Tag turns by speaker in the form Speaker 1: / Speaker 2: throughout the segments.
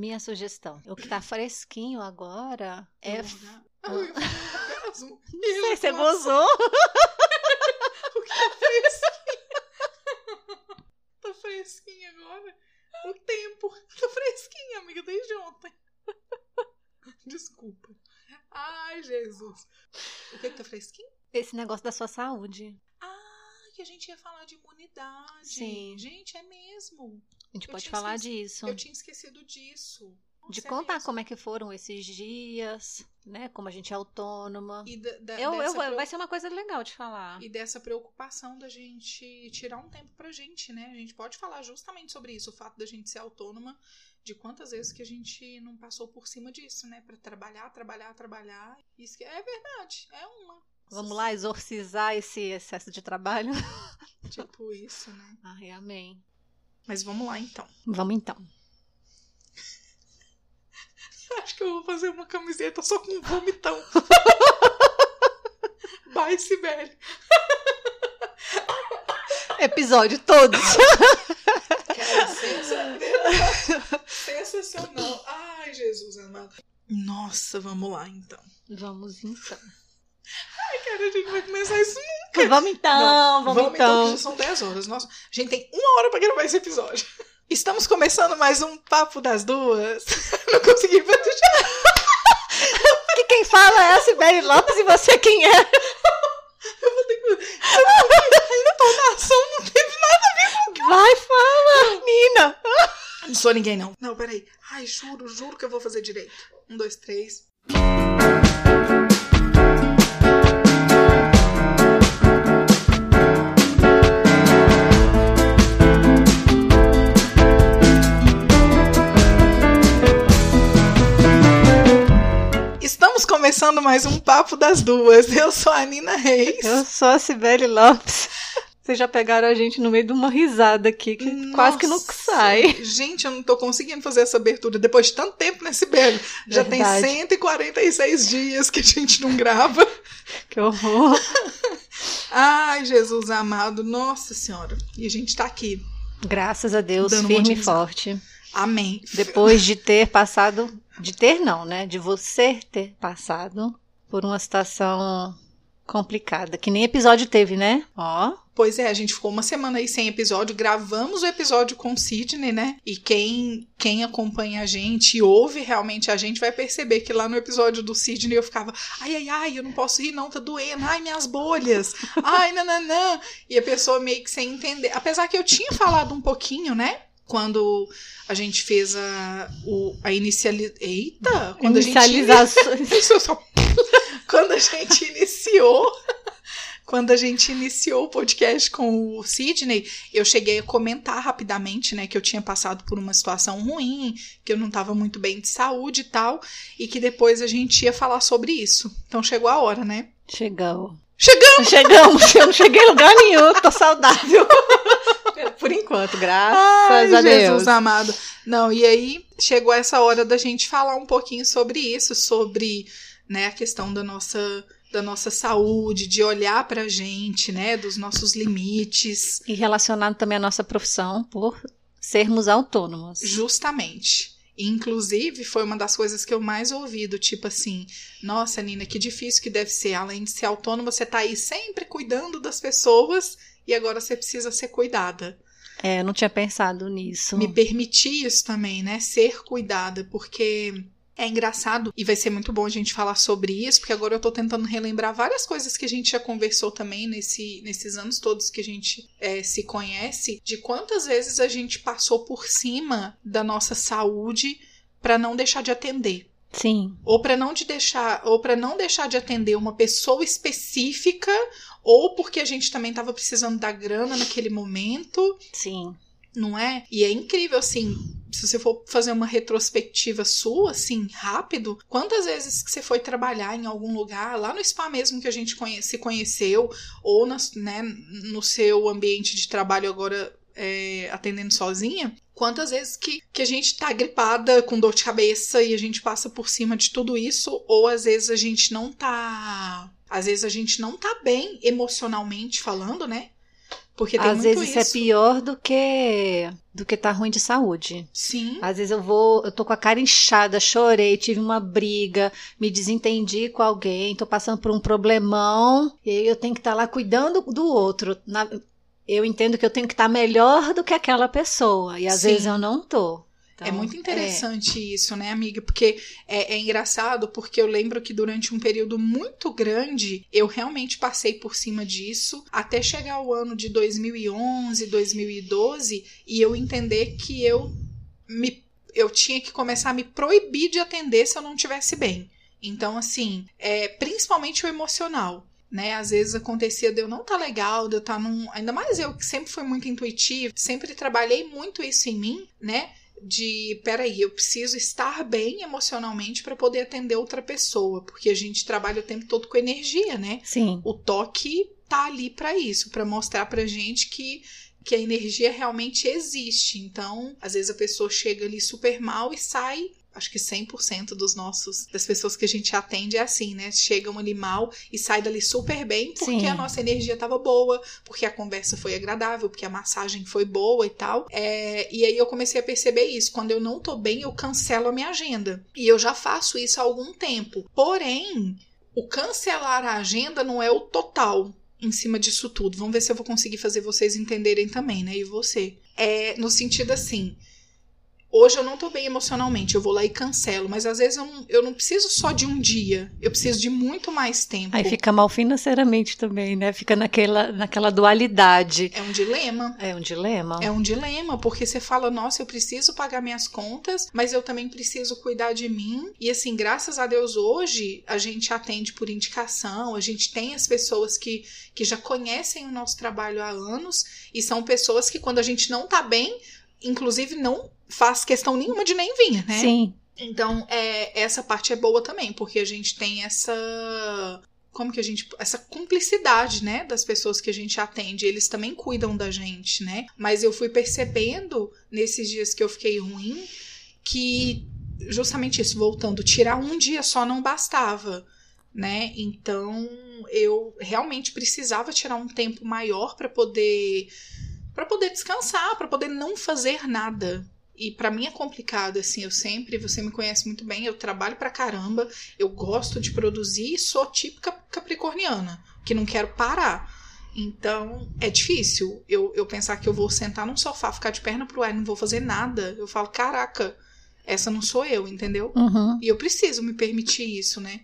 Speaker 1: Minha sugestão. O que tá fresquinho agora é.
Speaker 2: Eu- Ah, um.
Speaker 1: Não sei, você gozou?
Speaker 2: O que tá fresquinho? tá fresquinho agora? O tempo. Tá fresquinho, amiga, desde ontem. Desculpa. Ai, Jesus. O que que tá fresquinho?
Speaker 1: Esse negócio da sua saúde.
Speaker 2: Ah, que a gente ia falar de imunidade.
Speaker 1: Sim.
Speaker 2: Gente, é mesmo.
Speaker 1: A gente
Speaker 2: Eu
Speaker 1: pode falar
Speaker 2: esquecido.
Speaker 1: disso.
Speaker 2: Eu tinha esquecido disso.
Speaker 1: De
Speaker 2: Nossa, é
Speaker 1: contar como é que foram esses dias, né? Como a gente é autônoma.
Speaker 2: E da- da-
Speaker 1: Eu, eu,
Speaker 2: dessa
Speaker 1: vai ser uma coisa legal de falar.
Speaker 2: E dessa preocupação da gente tirar um tempo pra gente, né? A gente pode falar justamente sobre isso, o fato da gente ser autônoma, de quantas vezes que a gente não passou por cima disso, né? Pra trabalhar, trabalhar, trabalhar. Isso que é verdade, é uma.
Speaker 1: Vamos lá exorcizar esse excesso de trabalho?
Speaker 2: Tipo isso, né?
Speaker 1: Ai, amém.
Speaker 2: Mas vamos lá então.
Speaker 1: Vamos então.
Speaker 2: Acho que eu vou fazer uma camiseta só com vomitão. Bye, Sibeli.
Speaker 1: Episódio todos.
Speaker 2: Cara, sensacional. Ai, Jesus amado. Nossa, vamos lá então.
Speaker 1: Vamos então.
Speaker 2: Cara, a gente vai começar isso
Speaker 1: Vamos então, vamos,
Speaker 2: Vamos
Speaker 1: então.
Speaker 2: que já são 10 horas. Nossa, a gente tem uma hora pra gravar esse episódio. Estamos começando mais um Papo das Duas. Não consegui fazer.
Speaker 1: Que quem fala é a Sibeli Lopes e você quem é?
Speaker 2: Eu vou ter que. A entonação não teve nada.
Speaker 1: Vai, fala, Nina.
Speaker 2: Não sou ninguém, não. Não, peraí. Ai, juro, juro que eu vou fazer direito. Um, dois, três. Começando mais um Papo das Duas. Eu sou a Nina Reis.
Speaker 1: Eu sou a Sibeli Lopes. Vocês já pegaram a gente no meio de uma risada aqui, que quase que não
Speaker 2: Nossa,
Speaker 1: sai.
Speaker 2: Gente, eu não tô conseguindo fazer essa abertura depois de tanto tempo nesse belo. Já tem 146 dias que a gente não grava.
Speaker 1: Que horror.
Speaker 2: Ai, Jesus amado, nossa senhora. E a gente tá aqui.
Speaker 1: Graças a Deus,
Speaker 2: um
Speaker 1: firme
Speaker 2: de
Speaker 1: e forte.
Speaker 2: Amém.
Speaker 1: Depois de ter passado. De ter, não, né? De você ter passado por uma situação complicada. Que nem episódio teve, né? Ó.
Speaker 2: Pois é, a gente ficou uma semana aí sem episódio, gravamos o episódio com o Sidney, né? E quem, quem acompanha a gente e ouve realmente a gente vai perceber que lá no episódio do Sidney eu ficava, ai, ai, ai, eu não posso rir, não, tá doendo, ai, minhas bolhas, ai, nananã. E a pessoa meio que sem entender. Apesar que eu tinha falado um pouquinho, né? Quando a gente fez a, o, a iniciali... Eita! Quando a gente
Speaker 1: Inicializações.
Speaker 2: eu só... Quando a gente iniciou, quando a gente iniciou o podcast com o Sidney, eu cheguei a comentar rapidamente, né, que eu tinha passado por uma situação ruim, que eu não estava muito bem de saúde e tal, e que depois a gente ia falar sobre isso. Então chegou a hora, né?
Speaker 1: Chegamos.
Speaker 2: Chegamos!
Speaker 1: Chegamos. Eu não cheguei em lugar nenhum, tô saudável. Por enquanto, graças
Speaker 2: Ai,
Speaker 1: a Deus.
Speaker 2: Jesus amado. Não, e aí chegou essa hora da gente falar um pouquinho sobre isso, sobre, né, a questão da nossa da nossa saúde, de olhar pra gente, né, dos nossos limites,
Speaker 1: E relacionado também à nossa profissão por sermos autônomos.
Speaker 2: justamente. Inclusive, foi uma das coisas que eu mais ouvi, do tipo assim, nossa, Nina, que difícil que deve ser. Além de ser autônoma, você tá aí sempre cuidando das pessoas e agora você precisa ser cuidada.
Speaker 1: É, eu não tinha pensado nisso.
Speaker 2: me permitir isso também, né? Ser cuidada, porque é engraçado e vai ser muito bom a gente falar sobre isso, porque agora eu tô tentando relembrar várias coisas que a gente já conversou também nesse, nesses anos todos que a gente é, se conhece, de quantas vezes a gente passou por cima da nossa saúde para não deixar de atender.
Speaker 1: Sim,
Speaker 2: Ou para não de deixar, ou para não deixar de atender uma pessoa específica, ou porque a gente também estava precisando da grana naquele momento,
Speaker 1: sim.
Speaker 2: não é? E é incrível, assim, se você for fazer uma retrospectiva sua, assim, rápido, quantas vezes que você foi trabalhar em algum lugar, lá no spa mesmo que a gente conhe se conheceu, ou né, no seu ambiente de trabalho agora é, atendendo sozinha, quantas vezes que, que a gente tá gripada com dor de cabeça e a gente passa por cima de tudo isso, ou às vezes a gente não tá. Às vezes a gente não tá bem emocionalmente falando, né? Porque tem
Speaker 1: Às vezes
Speaker 2: isso.
Speaker 1: é pior do que do que tá ruim de saúde.
Speaker 2: Sim.
Speaker 1: Às vezes eu vou, eu tô com a cara inchada, chorei, tive uma briga, me desentendi com alguém, tô passando por um problemão, e eu tenho que estar lá cuidando do outro. Na- eu entendo que eu tenho que estar melhor do que aquela pessoa, e às
Speaker 2: Sim.
Speaker 1: vezes eu não tô.
Speaker 2: É
Speaker 1: Então,
Speaker 2: muito interessante isso, né, amiga? Porque é, é engraçado, porque eu lembro que durante um período muito grande eu realmente passei por cima disso, até chegar o ano de 2011, 2012, e eu entender que eu me eu tinha que começar a me proibir de atender se eu não estivesse bem. Então, assim, é, principalmente o emocional. Né, às vezes acontecia de eu não estar legal, de eu estar num. Ainda mais eu que sempre fui muito intuitiva, sempre trabalhei muito isso em mim, né? De peraí, eu preciso estar bem emocionalmente para poder atender outra pessoa, porque a gente trabalha o tempo todo com energia, né?
Speaker 1: Sim.
Speaker 2: O toque tá ali para isso, para mostrar pra gente que que a energia realmente existe. Então, às vezes a pessoa chega ali super mal e sai Acho que 100% dos nossos das pessoas que a gente atende é assim, né? Chegam ali mal e sai dali super bem porque
Speaker 1: Sim.
Speaker 2: a nossa energia tava boa, porque a conversa foi agradável, porque a massagem foi boa e tal. É, e aí eu comecei a perceber isso. Quando eu não tô bem, eu cancelo a minha agenda. E eu já faço isso há algum tempo. Porém, o cancelar a agenda não é o total em cima disso tudo. Vamos ver se eu vou conseguir fazer vocês entenderem também, né? E você. É no sentido assim. Hoje eu não tô bem emocionalmente, eu vou lá e cancelo, mas às vezes eu não, eu não preciso só de um dia, eu preciso de muito mais tempo.
Speaker 1: Aí fica mal financeiramente também, né? Fica naquela, naquela dualidade.
Speaker 2: É um dilema.
Speaker 1: É um dilema.
Speaker 2: É um dilema, porque você fala, nossa, eu preciso pagar minhas contas, mas eu também preciso cuidar de mim. E assim, graças a Deus, hoje a gente atende por indicação, a gente tem as pessoas que, que já conhecem o nosso trabalho há anos, e são pessoas que, quando a gente não tá bem, inclusive não faz questão nenhuma de nem vir, né?
Speaker 1: Sim.
Speaker 2: Então, é, essa parte é boa também, porque a gente tem essa. Como que a gente. Essa cumplicidade, né? Das pessoas que a gente atende. Eles também cuidam da gente, né? Mas eu fui percebendo nesses dias que eu fiquei ruim que justamente isso, voltando, tirar um dia só não bastava, né? Então eu realmente precisava tirar um tempo maior para poder para poder descansar, para poder não fazer nada. E para mim é complicado, assim, eu sempre, você me conhece muito bem, eu trabalho pra caramba, eu gosto de produzir e sou típica capricorniana, que não quero parar. Então, é difícil eu, eu pensar que eu vou sentar num sofá, ficar de perna pro ar e não vou fazer nada. Eu falo, caraca, essa não sou eu, entendeu?
Speaker 1: Uhum.
Speaker 2: E eu preciso me permitir isso, né?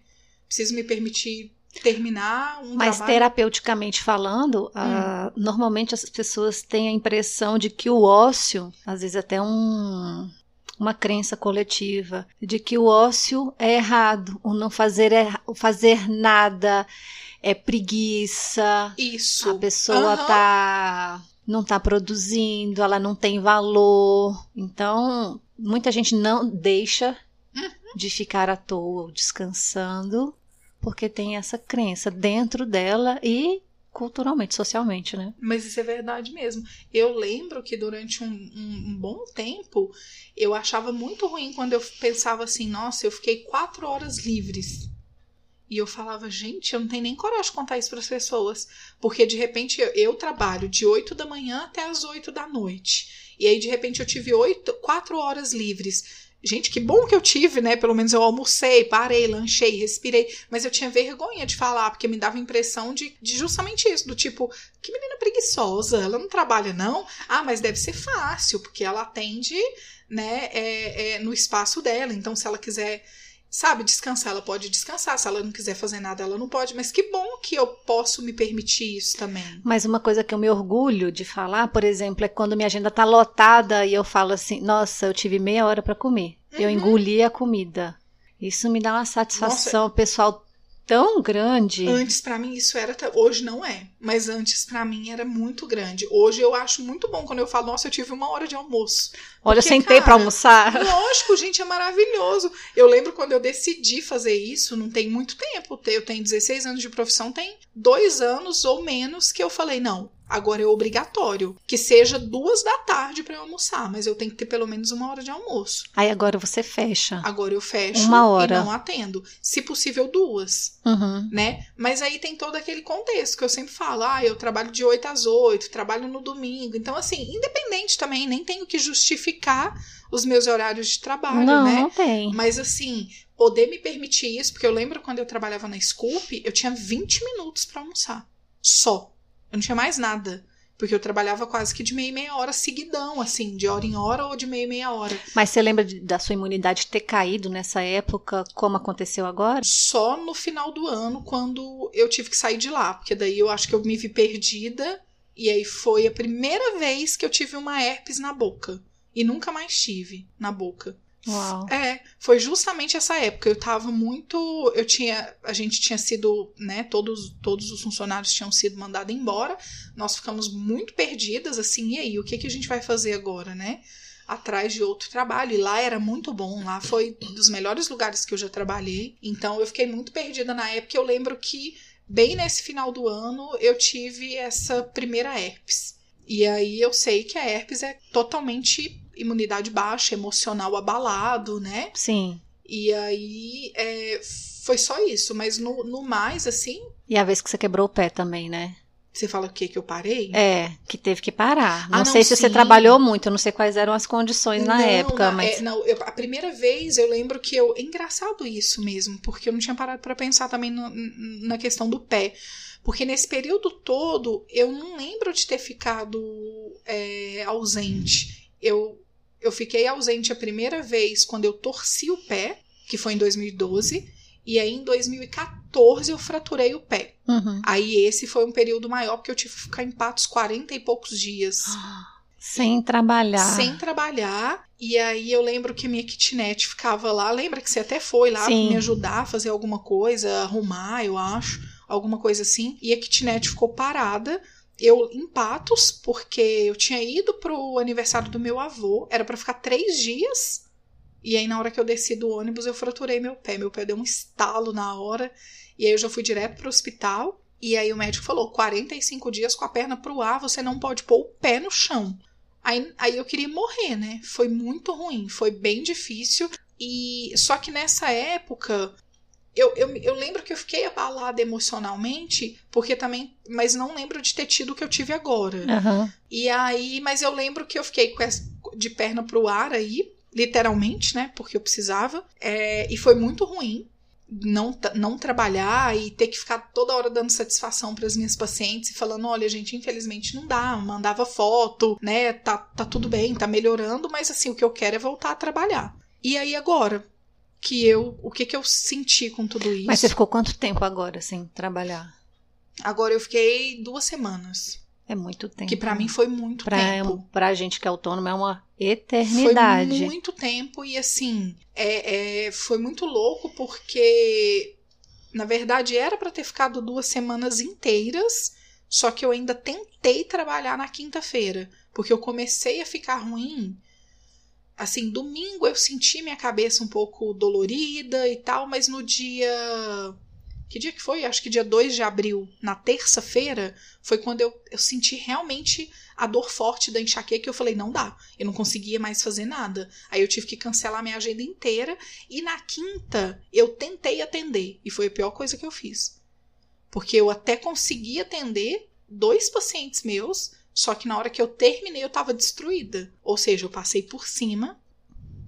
Speaker 2: Preciso me permitir terminar um
Speaker 1: Mas
Speaker 2: trabalho.
Speaker 1: terapeuticamente falando, ah, normalmente as pessoas têm a impressão de que o ócio, às vezes até um, uma crença coletiva, de que o ócio é errado, o não fazer, é, o fazer nada é preguiça,
Speaker 2: Isso.
Speaker 1: a pessoa
Speaker 2: Aham.
Speaker 1: tá não tá produzindo, ela não tem valor. Então, muita gente não deixa
Speaker 2: Uhum.
Speaker 1: de ficar à toa ou descansando porque tem essa crença dentro dela e culturalmente, socialmente, né?
Speaker 2: Mas isso é verdade mesmo. Eu lembro que durante um, um- bom tempo eu achava muito ruim quando eu pensava assim, nossa, eu fiquei quatro horas livres. E eu falava, gente, eu não tenho nem coragem de contar isso para as pessoas. Porque de repente eu, eu trabalho de 8 da manhã até as 8 da noite. E aí, de repente, eu tive oito, quatro horas livres. Gente, que bom que eu tive, né? Pelo menos eu almocei, parei, lanchei, respirei. Mas eu tinha vergonha de falar, porque me dava a impressão de, de justamente isso: do tipo, que menina preguiçosa, ela não trabalha, não? Ah, mas deve ser fácil, porque ela atende, né, é, é, no espaço dela. Então, se ela quiser, sabe, descansar, ela pode descansar. Se ela não quiser fazer nada, ela não pode. Mas que bom que eu posso me permitir isso também.
Speaker 1: Mas uma coisa que eu me orgulho de falar, por exemplo, é quando minha agenda tá lotada e eu falo assim: "Nossa, eu tive meia hora para comer. Eu
Speaker 2: Uhum.
Speaker 1: engoli a comida". Isso me dá uma satisfação pessoal tão grande.
Speaker 2: Antes pra mim isso era, hoje não é, mas antes pra mim era muito grande. Hoje eu acho muito bom quando eu falo, nossa, eu tive uma hora de almoço.
Speaker 1: Olha, eu
Speaker 2: Porque,
Speaker 1: sentei para almoçar.
Speaker 2: Lógico, gente, é maravilhoso. Eu lembro quando eu decidi fazer isso, não tem muito tempo. Eu tenho 16 anos de profissão, tem dois anos ou menos que eu falei, não, Agora é obrigatório que seja duas da tarde para eu almoçar, mas eu tenho que ter pelo menos uma hora de almoço.
Speaker 1: Aí agora você fecha.
Speaker 2: Agora eu fecho
Speaker 1: Uma hora.
Speaker 2: e não atendo. Se possível, duas,
Speaker 1: Uhum.
Speaker 2: né? Mas aí tem todo aquele contexto que eu sempre falo: ah, eu trabalho de 8 às 8, trabalho no domingo. Então, assim, independente também, nem tenho que justificar os meus horários de trabalho,
Speaker 1: Não,
Speaker 2: né?
Speaker 1: não tem.
Speaker 2: Mas assim, poder me permitir isso, porque eu lembro quando eu trabalhava na Scoop, eu tinha 20 minutos pra almoçar. Só. Eu não tinha mais nada. Porque eu trabalhava quase que de meia e meia hora seguidão, assim, de hora em hora ou de meia e meia hora.
Speaker 1: Mas você lembra de- da sua imunidade ter caído nessa época, como aconteceu agora?
Speaker 2: Só no final do ano, quando eu tive que sair de lá. Porque daí eu acho que eu me vi perdida. E aí foi a primeira vez que eu tive uma herpes na boca. E nunca mais tive na boca.
Speaker 1: Uau.
Speaker 2: É, foi justamente essa época. Eu tava muito. Eu tinha. A gente tinha sido, né? Todos, todos os funcionários tinham sido mandados embora. Nós ficamos muito perdidas, assim, e aí? O que, que a gente vai fazer agora, né? Atrás de outro trabalho. E lá era muito bom. Lá foi dos melhores lugares que eu já trabalhei. Então eu fiquei muito perdida na época. Eu lembro que, bem nesse final do ano, eu tive essa primeira herpes. E aí eu sei que a herpes é totalmente imunidade baixa, emocional abalado, né?
Speaker 1: Sim.
Speaker 2: E aí é, foi só isso, mas no, no mais, assim,
Speaker 1: E a vez que você quebrou o pé também, né?
Speaker 2: você fala o que que eu parei?
Speaker 1: É, que teve que parar. Não,
Speaker 2: Ah, não,
Speaker 1: sei se você
Speaker 2: sim.
Speaker 1: trabalhou muito, eu não sei quais eram as condições na
Speaker 2: Não,
Speaker 1: época, mas.
Speaker 2: é, não, eu- a primeira vez eu lembro que eu. É engraçado isso mesmo, porque eu não tinha parado pra pensar também no- na questão do pé. Porque nesse período todo eu não lembro de ter ficado é, ausente. Eu, eu fiquei ausente a primeira vez quando eu torci o pé, que foi em 2012, e aí em 2014 eu fraturei o pé.
Speaker 1: Uhum.
Speaker 2: Aí esse foi um período maior, porque eu tive que ficar em patos 40 e poucos dias.
Speaker 1: Sem trabalhar.
Speaker 2: sem trabalhar. E aí eu lembro que minha kitnet ficava lá. Lembra que você até foi lá
Speaker 1: Sim.
Speaker 2: me ajudar a fazer alguma coisa, arrumar, eu acho, alguma coisa assim. E a kitnet ficou parada. Eu em Patos, porque eu tinha ido pro aniversário do meu avô, era pra ficar três dias. E aí, na hora que eu desci do ônibus, eu fraturei meu pé. Meu pé deu um estalo na hora. E aí eu já fui direto pro hospital. E aí o médico falou: 45 dias com a perna pro ar, você não pode pôr o pé no chão. Aí, aí eu queria morrer, né? Foi muito ruim, foi bem difícil. E só que nessa época eu, eu, eu lembro que eu fiquei abalada emocionalmente, porque também. Mas não lembro de ter tido o que eu tive agora.
Speaker 1: Aham.
Speaker 2: E aí, mas eu lembro que eu fiquei de perna pro ar aí, literalmente, né? Porque eu precisava. É, e foi muito ruim não, não trabalhar e ter que ficar toda hora dando satisfação para as minhas pacientes e falando: olha, gente, infelizmente não dá. Mandava foto, né? Tá, tá tudo bem, tá melhorando, mas assim, o que eu quero é voltar a trabalhar. E aí agora? Que eu. O que que eu senti com tudo isso?
Speaker 1: Mas você ficou quanto tempo agora sem trabalhar?
Speaker 2: Agora eu fiquei duas semanas.
Speaker 1: É muito tempo.
Speaker 2: Que para mim foi muito
Speaker 1: pra,
Speaker 2: tempo.
Speaker 1: pra gente que é autônomo é uma
Speaker 2: Foi
Speaker 1: eternidade.
Speaker 2: muito tempo e assim, é, é, foi muito louco porque, na verdade, era para ter ficado duas semanas inteiras, só que eu ainda tentei trabalhar na quinta-feira, porque eu comecei a ficar ruim. Assim, domingo eu senti minha cabeça um pouco dolorida e tal, mas no dia. Que dia que foi? Acho que dia 2 de abril, na terça-feira, foi quando eu, eu senti realmente a dor forte da enxaqueca, eu falei, não dá. Eu não conseguia mais fazer nada. Aí eu tive que cancelar minha agenda inteira. E na quinta, eu tentei atender. E foi a pior coisa que eu fiz. Porque eu até consegui atender dois pacientes meus, só que na hora que eu terminei, eu tava destruída. Ou seja, eu passei por cima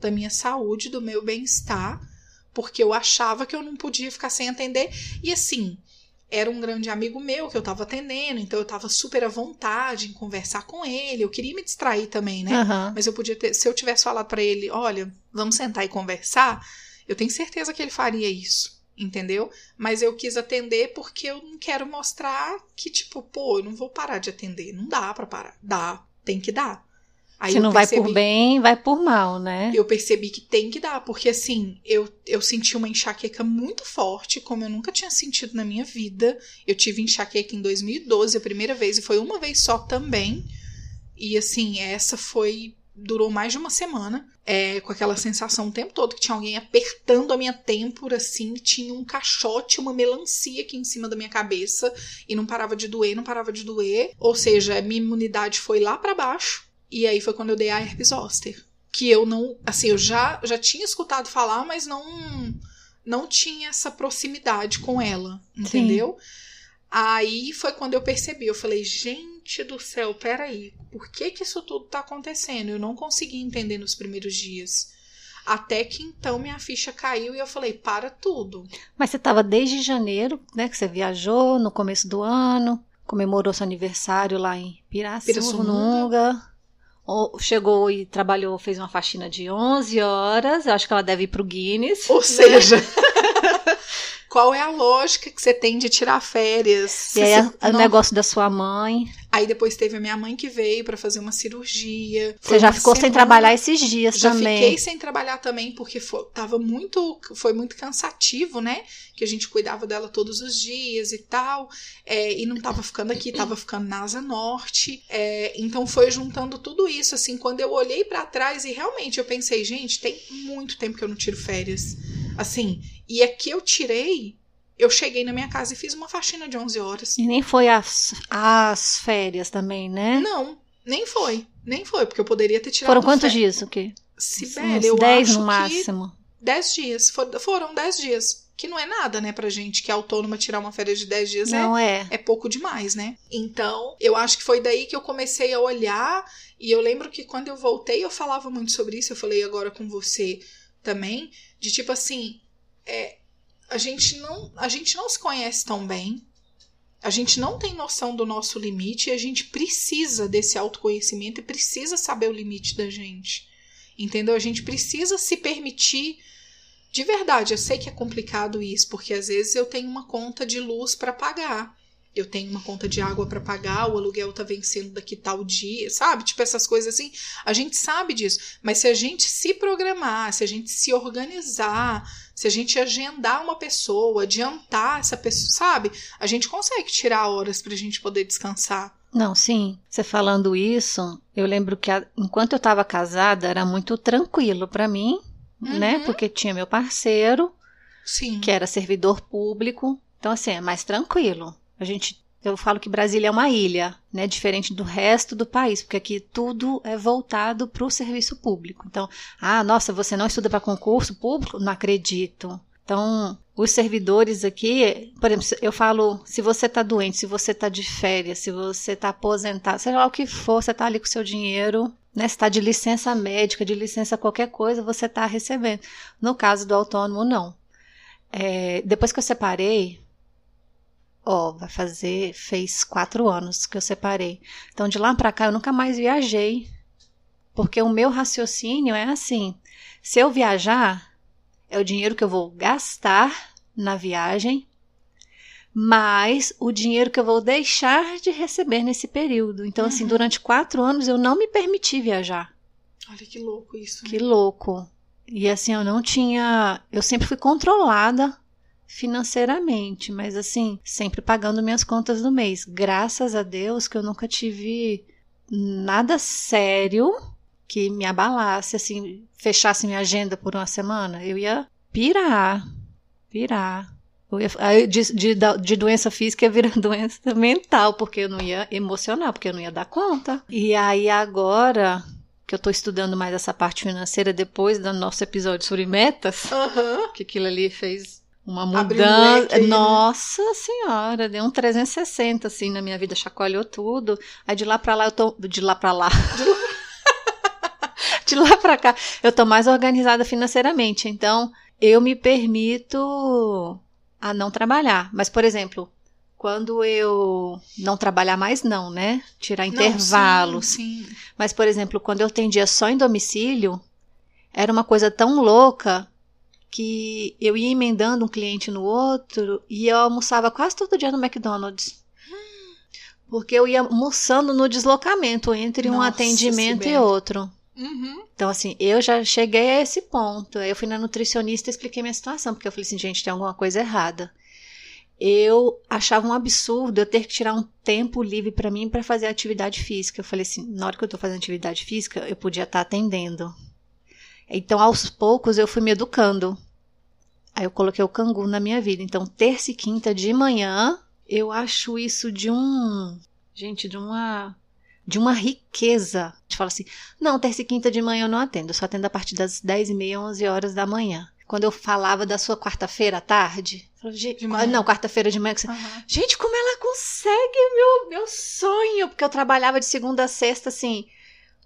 Speaker 2: da minha saúde, do meu bem-estar, porque eu achava que eu não podia ficar sem atender. E assim, era um grande amigo meu que eu tava atendendo, então eu tava super à vontade em conversar com ele. Eu queria me distrair também, né?
Speaker 1: Aham.
Speaker 2: Mas eu podia ter, se eu tivesse falado pra ele, olha, vamos sentar e conversar, eu tenho certeza que ele faria isso, entendeu? Mas eu quis atender porque eu não quero mostrar que tipo, pô, eu não vou parar de atender, não dá pra parar. Dá, tem que dar. Aí
Speaker 1: Se não vai
Speaker 2: percebi-
Speaker 1: por bem, vai por mal, né?
Speaker 2: eu percebi que tem que dar, porque assim, eu, eu senti uma enxaqueca muito forte, como eu nunca tinha sentido na minha vida. Eu tive enxaqueca em 2012, a primeira vez, e foi uma vez só também. E assim, essa foi durou mais de uma semana, é, com aquela sensação o tempo todo que tinha alguém apertando a minha têmpora, assim, tinha um caixote, uma melancia aqui em cima da minha cabeça, e não parava de doer, não parava de doer. Ou seja, minha imunidade foi lá para baixo, e aí foi quando eu dei a herpes zoster. Que eu não, assim, eu já, já tinha escutado falar, mas não não tinha essa proximidade com ela, entendeu? Sim. Aí foi quando eu percebi, eu falei, gente do céu, peraí, por que que isso tudo tá acontecendo? Eu não consegui entender nos primeiros dias. Até que então minha ficha caiu e eu falei, para tudo.
Speaker 1: Mas você estava desde janeiro, né, que você viajou no começo do ano, comemorou seu aniversário lá em Pirassununga. Chegou e trabalhou, fez uma faxina de 11 horas. Eu acho que ela deve ir pro Guinness.
Speaker 2: Ou seja, qual é a lógica que você tem de tirar férias?
Speaker 1: E aí, o negócio da sua mãe.
Speaker 2: Aí depois teve a minha mãe que veio para fazer uma cirurgia.
Speaker 1: Você já ficou semana, sem trabalhar esses dias
Speaker 2: já
Speaker 1: também.
Speaker 2: Já fiquei sem trabalhar também porque foi, tava muito, foi muito cansativo, né? Que a gente cuidava dela todos os dias e tal. É, e não tava ficando aqui, tava ficando na Asa Norte. É, então foi juntando tudo isso, assim, quando eu olhei para trás e realmente eu pensei, gente, tem muito tempo que eu não tiro férias. Assim, e é que eu tirei eu cheguei na minha casa e fiz uma faxina de 11 horas.
Speaker 1: E nem foi as, as férias também, né?
Speaker 2: Não, nem foi. Nem foi, porque eu poderia ter tirado
Speaker 1: Foram quantos férias. dias o quê?
Speaker 2: Sibéria, eu
Speaker 1: 10 no máximo.
Speaker 2: 10 dias. foram 10 dias. Que não é nada, né, pra gente que é autônoma tirar uma férias de 10 dias
Speaker 1: não é,
Speaker 2: é. é pouco demais, né? Então, eu acho que foi daí que eu comecei a olhar. E eu lembro que quando eu voltei, eu falava muito sobre isso. Eu falei agora com você também. De tipo assim, é, a gente não, a gente não se conhece tão bem. A gente não tem noção do nosso limite e a gente precisa desse autoconhecimento e precisa saber o limite da gente. Entendeu? A gente precisa se permitir de verdade. Eu sei que é complicado isso, porque às vezes eu tenho uma conta de luz para pagar eu tenho uma conta de água para pagar, o aluguel tá vencendo daqui tal dia, sabe? Tipo essas coisas assim. A gente sabe disso, mas se a gente se programar, se a gente se organizar, se a gente agendar uma pessoa, adiantar essa pessoa, sabe? A gente consegue tirar horas pra gente poder descansar.
Speaker 1: Não, sim. Você falando isso, eu lembro que a, enquanto eu estava casada era muito tranquilo para mim, né? uhum. né? Porque tinha meu parceiro,
Speaker 2: sim.
Speaker 1: que era servidor público. Então, assim, é mais tranquilo. A gente eu falo que Brasília é uma ilha, né, diferente do resto do país, porque aqui tudo é voltado para o serviço público. Então, ah, nossa, você não estuda para concurso público? Não acredito. Então, os servidores aqui, por exemplo, eu falo, se você está doente, se você está de férias, se você está aposentado, seja lá o que for, você está ali com seu dinheiro, né? Se está de licença médica, de licença qualquer coisa, você está recebendo. No caso do autônomo, não. É, depois que eu separei, Ó, vai fazer, fez quatro anos que eu separei. Então, de lá para cá, eu nunca mais viajei. Porque o meu raciocínio é assim: se eu viajar, é o dinheiro que eu vou gastar na viagem, mais o dinheiro que eu vou deixar de receber nesse período. Então, assim, uhum. assim, durante quatro anos eu não me permiti viajar.
Speaker 2: Olha que louco isso.
Speaker 1: Né? Que louco. E assim, eu não tinha. Eu sempre fui controlada financeiramente, mas assim, sempre pagando minhas contas do mês. Graças a Deus que eu nunca tive nada sério que me abalasse, assim, fechasse minha agenda por uma semana. Eu ia pirar, pirar. Eu ia, de, de, de, doença física ia virar doença mental, porque eu não ia emocional, porque eu não ia dar conta. E aí agora que eu tô estudando mais essa parte financeira depois do nosso episódio sobre metas,
Speaker 2: uhum.
Speaker 1: que aquilo ali fez uma mudança. Um né? Nossa senhora, deu um 360 assim na minha vida, chacoalhou tudo. Aí de lá para lá eu tô de lá para lá. de lá para cá, eu tô mais organizada financeiramente. Então, eu me permito a não trabalhar. Mas por exemplo, quando eu não trabalhar mais não, né? Tirar intervalos.
Speaker 2: Sim, sim.
Speaker 1: Mas por exemplo, quando eu atendia só em domicílio, era uma coisa tão louca que eu ia emendando um cliente no outro e eu almoçava quase todo dia no McDonald's. Porque eu ia almoçando no deslocamento entre Nossa, um atendimento e outro.
Speaker 2: Uhum.
Speaker 1: Então, assim, eu já cheguei a esse ponto. Eu fui na nutricionista e expliquei minha situação, porque eu falei assim, gente, tem alguma coisa errada. eu achava um absurdo eu ter que tirar um tempo livre para mim para fazer atividade física. Eu falei assim, na hora que eu tô fazendo atividade física, eu podia estar tá atendendo. Então, aos poucos, eu fui me educando. Aí eu coloquei o cangu na minha vida. Então, terça e quinta de manhã, eu acho isso de um. Gente, de uma. De uma riqueza. De falar assim: não, terça e quinta de manhã eu não atendo. Eu só atendo a partir das 10 e meia, 11 horas da manhã. Quando eu falava da sua quarta-feira à tarde. Falava, não, quarta-feira de manhã. Que você... uhum. Gente, como ela consegue meu, meu sonho? Porque eu trabalhava de segunda a sexta, assim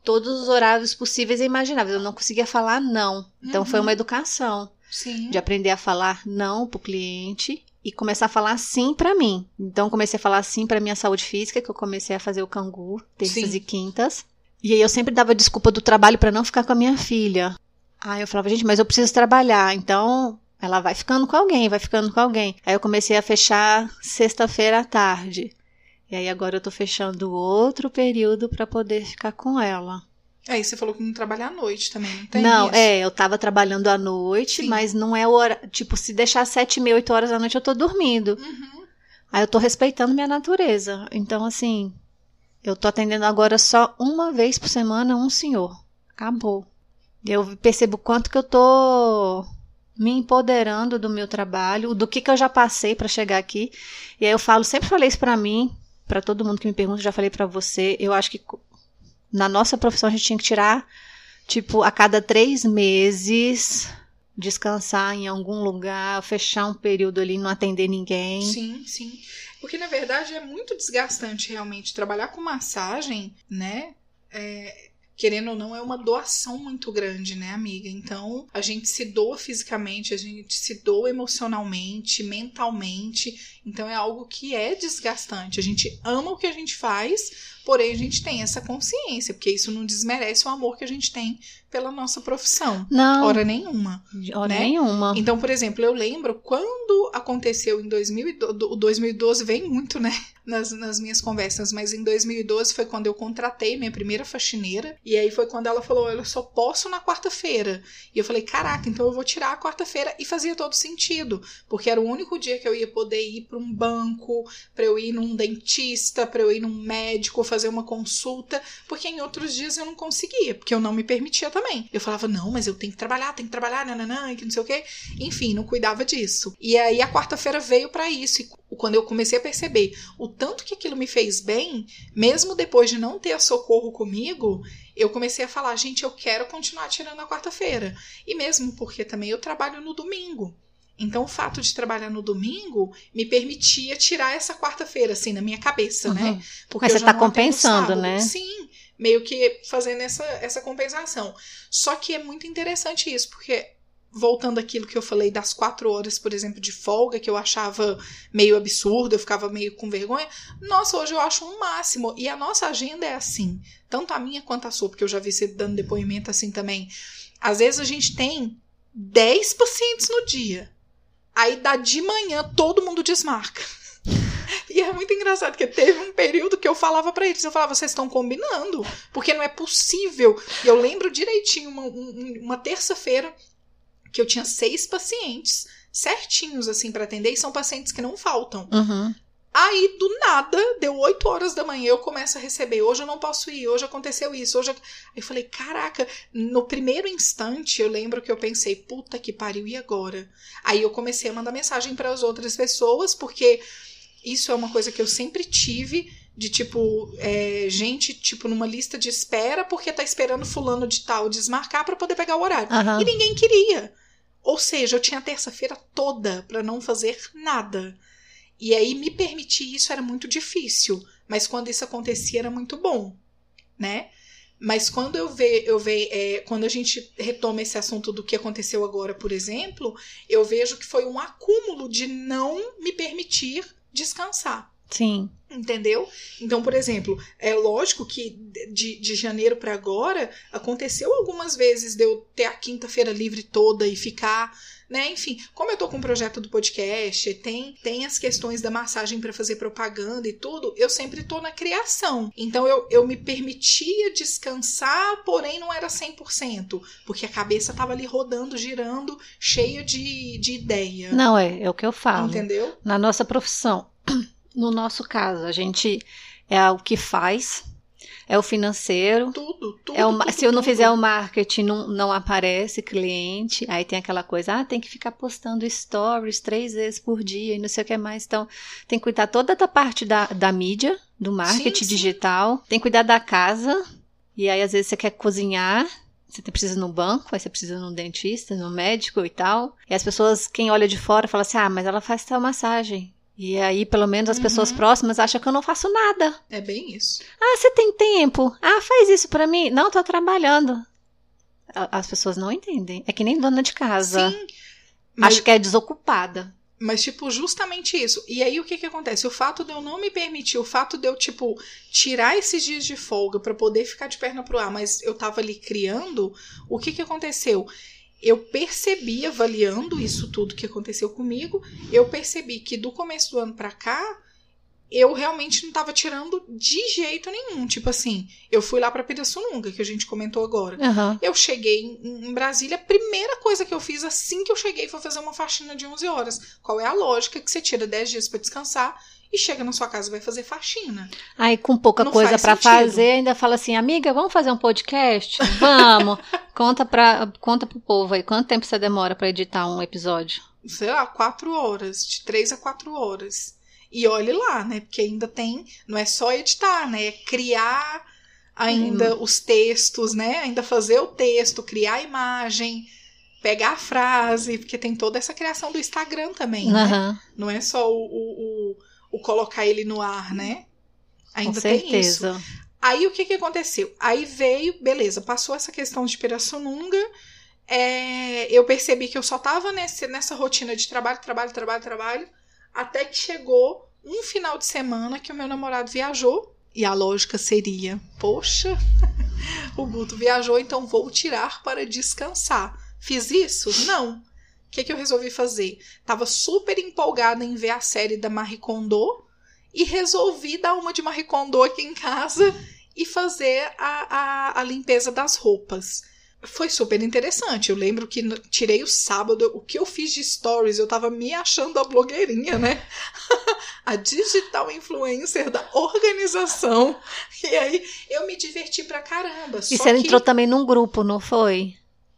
Speaker 1: todos os horários possíveis e imagináveis. Eu não conseguia falar não. Então uhum. foi uma educação.
Speaker 2: Sim.
Speaker 1: De aprender a falar não pro cliente e começar a falar sim para mim. Então comecei a falar sim para minha saúde física, que eu comecei a fazer o cangu terças sim. e quintas. E aí eu sempre dava desculpa do trabalho para não ficar com a minha filha. Aí eu falava, gente, mas eu preciso trabalhar, então ela vai ficando com alguém, vai ficando com alguém. Aí eu comecei a fechar sexta-feira à tarde. E aí agora eu tô fechando outro período para poder ficar com ela.
Speaker 2: Aí você falou que não trabalha à noite também, não tem
Speaker 1: Não,
Speaker 2: isso?
Speaker 1: é, eu tava trabalhando à noite, Sim. mas não é hora. Tipo, se deixar sete, meia, oito horas da noite, eu tô dormindo.
Speaker 2: Uhum.
Speaker 1: Aí eu tô respeitando minha natureza. Então, assim, eu tô atendendo agora só uma vez por semana um senhor. Acabou. Eu percebo quanto que eu tô me empoderando do meu trabalho, do que que eu já passei para chegar aqui. E aí eu falo, sempre falei isso para mim, para todo mundo que me pergunta, já falei para você, eu acho que na nossa profissão a gente tinha que tirar, tipo, a cada três meses, descansar em algum lugar, fechar um período ali, não atender ninguém.
Speaker 2: Sim, sim. Porque na verdade é muito desgastante realmente trabalhar com massagem, né? É, querendo ou não, é uma doação muito grande, né, amiga? Então, a gente se doa fisicamente, a gente se doa emocionalmente, mentalmente. Então, é algo que é desgastante. A gente ama o que a gente faz, porém, a gente tem essa consciência, porque isso não desmerece o amor que a gente tem pela nossa profissão.
Speaker 1: Não.
Speaker 2: Hora nenhuma.
Speaker 1: Hora
Speaker 2: né?
Speaker 1: nenhuma.
Speaker 2: Então, por exemplo, eu lembro quando aconteceu em 2012, o 2012 vem muito, né? Nas, nas minhas conversas, mas em 2012 foi quando eu contratei minha primeira faxineira, e aí foi quando ela falou: Eu só posso na quarta-feira. E eu falei: Caraca, então eu vou tirar a quarta-feira. E fazia todo sentido, porque era o único dia que eu ia poder ir para um banco, para eu ir num dentista, para eu ir num médico, fazer uma consulta, porque em outros dias eu não conseguia, porque eu não me permitia também. Eu falava, não, mas eu tenho que trabalhar, tenho que trabalhar, nananã, que não sei o quê. Enfim, não cuidava disso. E aí a quarta-feira veio para isso. E quando eu comecei a perceber o tanto que aquilo me fez bem, mesmo depois de não ter socorro comigo, eu comecei a falar, gente, eu quero continuar tirando a quarta-feira. E mesmo porque também eu trabalho no domingo. Então, o fato de trabalhar no domingo me permitia tirar essa quarta-feira, assim, na minha cabeça, né?
Speaker 1: uhum. né? Porque Mas você tá compensando, né?
Speaker 2: Sim, meio que fazendo essa, essa compensação. Só que é muito interessante isso, porque voltando àquilo que eu falei das quatro horas, por exemplo, de folga, que eu achava meio absurdo, eu ficava meio com vergonha. Nossa, hoje eu acho um máximo. E a nossa agenda é assim, tanto a minha quanto a sua, porque eu já vi você dando depoimento assim também. Às vezes a gente tem 10 pacientes no dia. Aí dá de manhã, todo mundo desmarca. E é muito engraçado, porque teve um período que eu falava para eles, eu falava, vocês estão combinando, porque não é possível. E eu lembro direitinho, uma, uma terça-feira, que eu tinha seis pacientes certinhos, assim, para atender, e são pacientes que não faltam.
Speaker 1: Uhum.
Speaker 2: Aí, do nada, deu 8 horas da manhã, eu começo a receber. Hoje eu não posso ir, hoje aconteceu isso. Hoje eu... eu falei, caraca, no primeiro instante eu lembro que eu pensei, puta que pariu, e agora? Aí eu comecei a mandar mensagem para as outras pessoas, porque isso é uma coisa que eu sempre tive de tipo é, gente tipo numa lista de espera porque tá esperando fulano de tal desmarcar para poder pegar o horário
Speaker 1: uhum.
Speaker 2: e ninguém queria ou seja eu tinha a terça-feira toda para não fazer nada e aí me permitir isso era muito difícil mas quando isso acontecia era muito bom né mas quando eu vejo, eu ve, é, quando a gente retoma esse assunto do que aconteceu agora, por exemplo, eu vejo que foi um acúmulo de não me permitir descansar.
Speaker 1: Sim.
Speaker 2: Entendeu? Então, por exemplo, é lógico que de, de janeiro para agora aconteceu algumas vezes de eu ter a quinta-feira livre toda e ficar né? Enfim, como eu tô com o projeto do podcast, tem, tem as questões da massagem para fazer propaganda e tudo, eu sempre tô na criação. Então eu, eu me permitia descansar, porém não era 100%, porque a cabeça tava ali rodando, girando, cheia de, de ideia.
Speaker 1: Não, é, é o que eu falo.
Speaker 2: Entendeu?
Speaker 1: Na nossa profissão, no nosso caso, a gente é o que faz, é o financeiro.
Speaker 2: Tudo, tudo.
Speaker 1: É o,
Speaker 2: tudo,
Speaker 1: se eu não
Speaker 2: tudo.
Speaker 1: fizer o marketing, não, não aparece cliente. Aí tem aquela coisa, ah, tem que ficar postando stories três vezes por dia e não sei o que mais. Então, tem que cuidar toda da parte da, da mídia, do marketing
Speaker 2: Sim, sim.
Speaker 1: digital. Tem que cuidar da casa. E aí, às vezes, você quer cozinhar. Você precisa no banco, aí você precisa num dentista, no médico e tal. E as pessoas, quem olha de fora, fala assim: ah, mas ela faz tal massagem. E aí, pelo menos, as pessoas
Speaker 2: Uhum.
Speaker 1: próximas acham que eu não faço nada.
Speaker 2: É bem isso.
Speaker 1: Ah, você tem tempo? Ah, faz isso pra mim? Não, tô trabalhando. As pessoas não entendem. É que nem dona de casa.
Speaker 2: Sim. Mas,
Speaker 1: Acho que é desocupada.
Speaker 2: mas, tipo, justamente isso. E aí, o que que acontece? O fato de eu não me permitir, o fato de eu, tipo, tirar esses dias de folga pra poder ficar de perna pro ar, mas eu tava ali criando, o que que aconteceu? Eu percebi, avaliando isso tudo que aconteceu comigo, eu percebi que do começo do ano pra cá, eu realmente não tava tirando de jeito nenhum. Tipo assim, eu fui lá pra Pirassununga, que a gente comentou agora.
Speaker 1: Aham.
Speaker 2: Eu cheguei em, em Brasília, a primeira coisa que eu fiz assim que eu cheguei foi fazer uma faxina de 11 horas. Qual é a lógica que você tira 10 dias pra descansar e chega na sua casa e vai fazer faxina?
Speaker 1: Aí, com pouca
Speaker 2: Não
Speaker 1: coisa
Speaker 2: faz sentido.
Speaker 1: fazer, ainda fala assim: amiga, vamos fazer um podcast? Vamos. conta, pra, conta pro povo aí. Quanto tempo você demora pra editar um episódio?
Speaker 2: Sei lá, 4 horas, de 3 a 4 horas. E olhe lá, né? Porque ainda tem, não é só editar, né? É criar ainda os textos, né? Ainda fazer o texto, criar a imagem, pegar a frase, porque tem toda essa criação do Instagram também, né?
Speaker 1: Aham.
Speaker 2: Não é só o, o, o, o colocar ele no ar, né?
Speaker 1: Com
Speaker 2: Ainda tem isso.
Speaker 1: certeza.
Speaker 2: Aí o que, que aconteceu? Aí veio, beleza, passou essa questão de Pirassununga. é, eu percebi que eu só tava nesse, nessa rotina de trabalho, trabalho, trabalho, trabalho. Até que chegou um final de semana que o meu namorado viajou. E a lógica seria: poxa, o Guto viajou, então vou tirar para descansar. Fiz isso? Não. O que, que eu resolvi fazer? Tava super empolgada em ver a série da Marie Kondo e resolvi dar uma de Marie Kondo aqui em casa e fazer a, a, a limpeza das roupas. Foi super interessante. Eu lembro que tirei o sábado, o que eu fiz de stories, eu tava me achando a blogueirinha, né? a digital influencer da organização. E aí eu me diverti pra caramba.
Speaker 1: E você
Speaker 2: que...
Speaker 1: entrou também num grupo, não foi?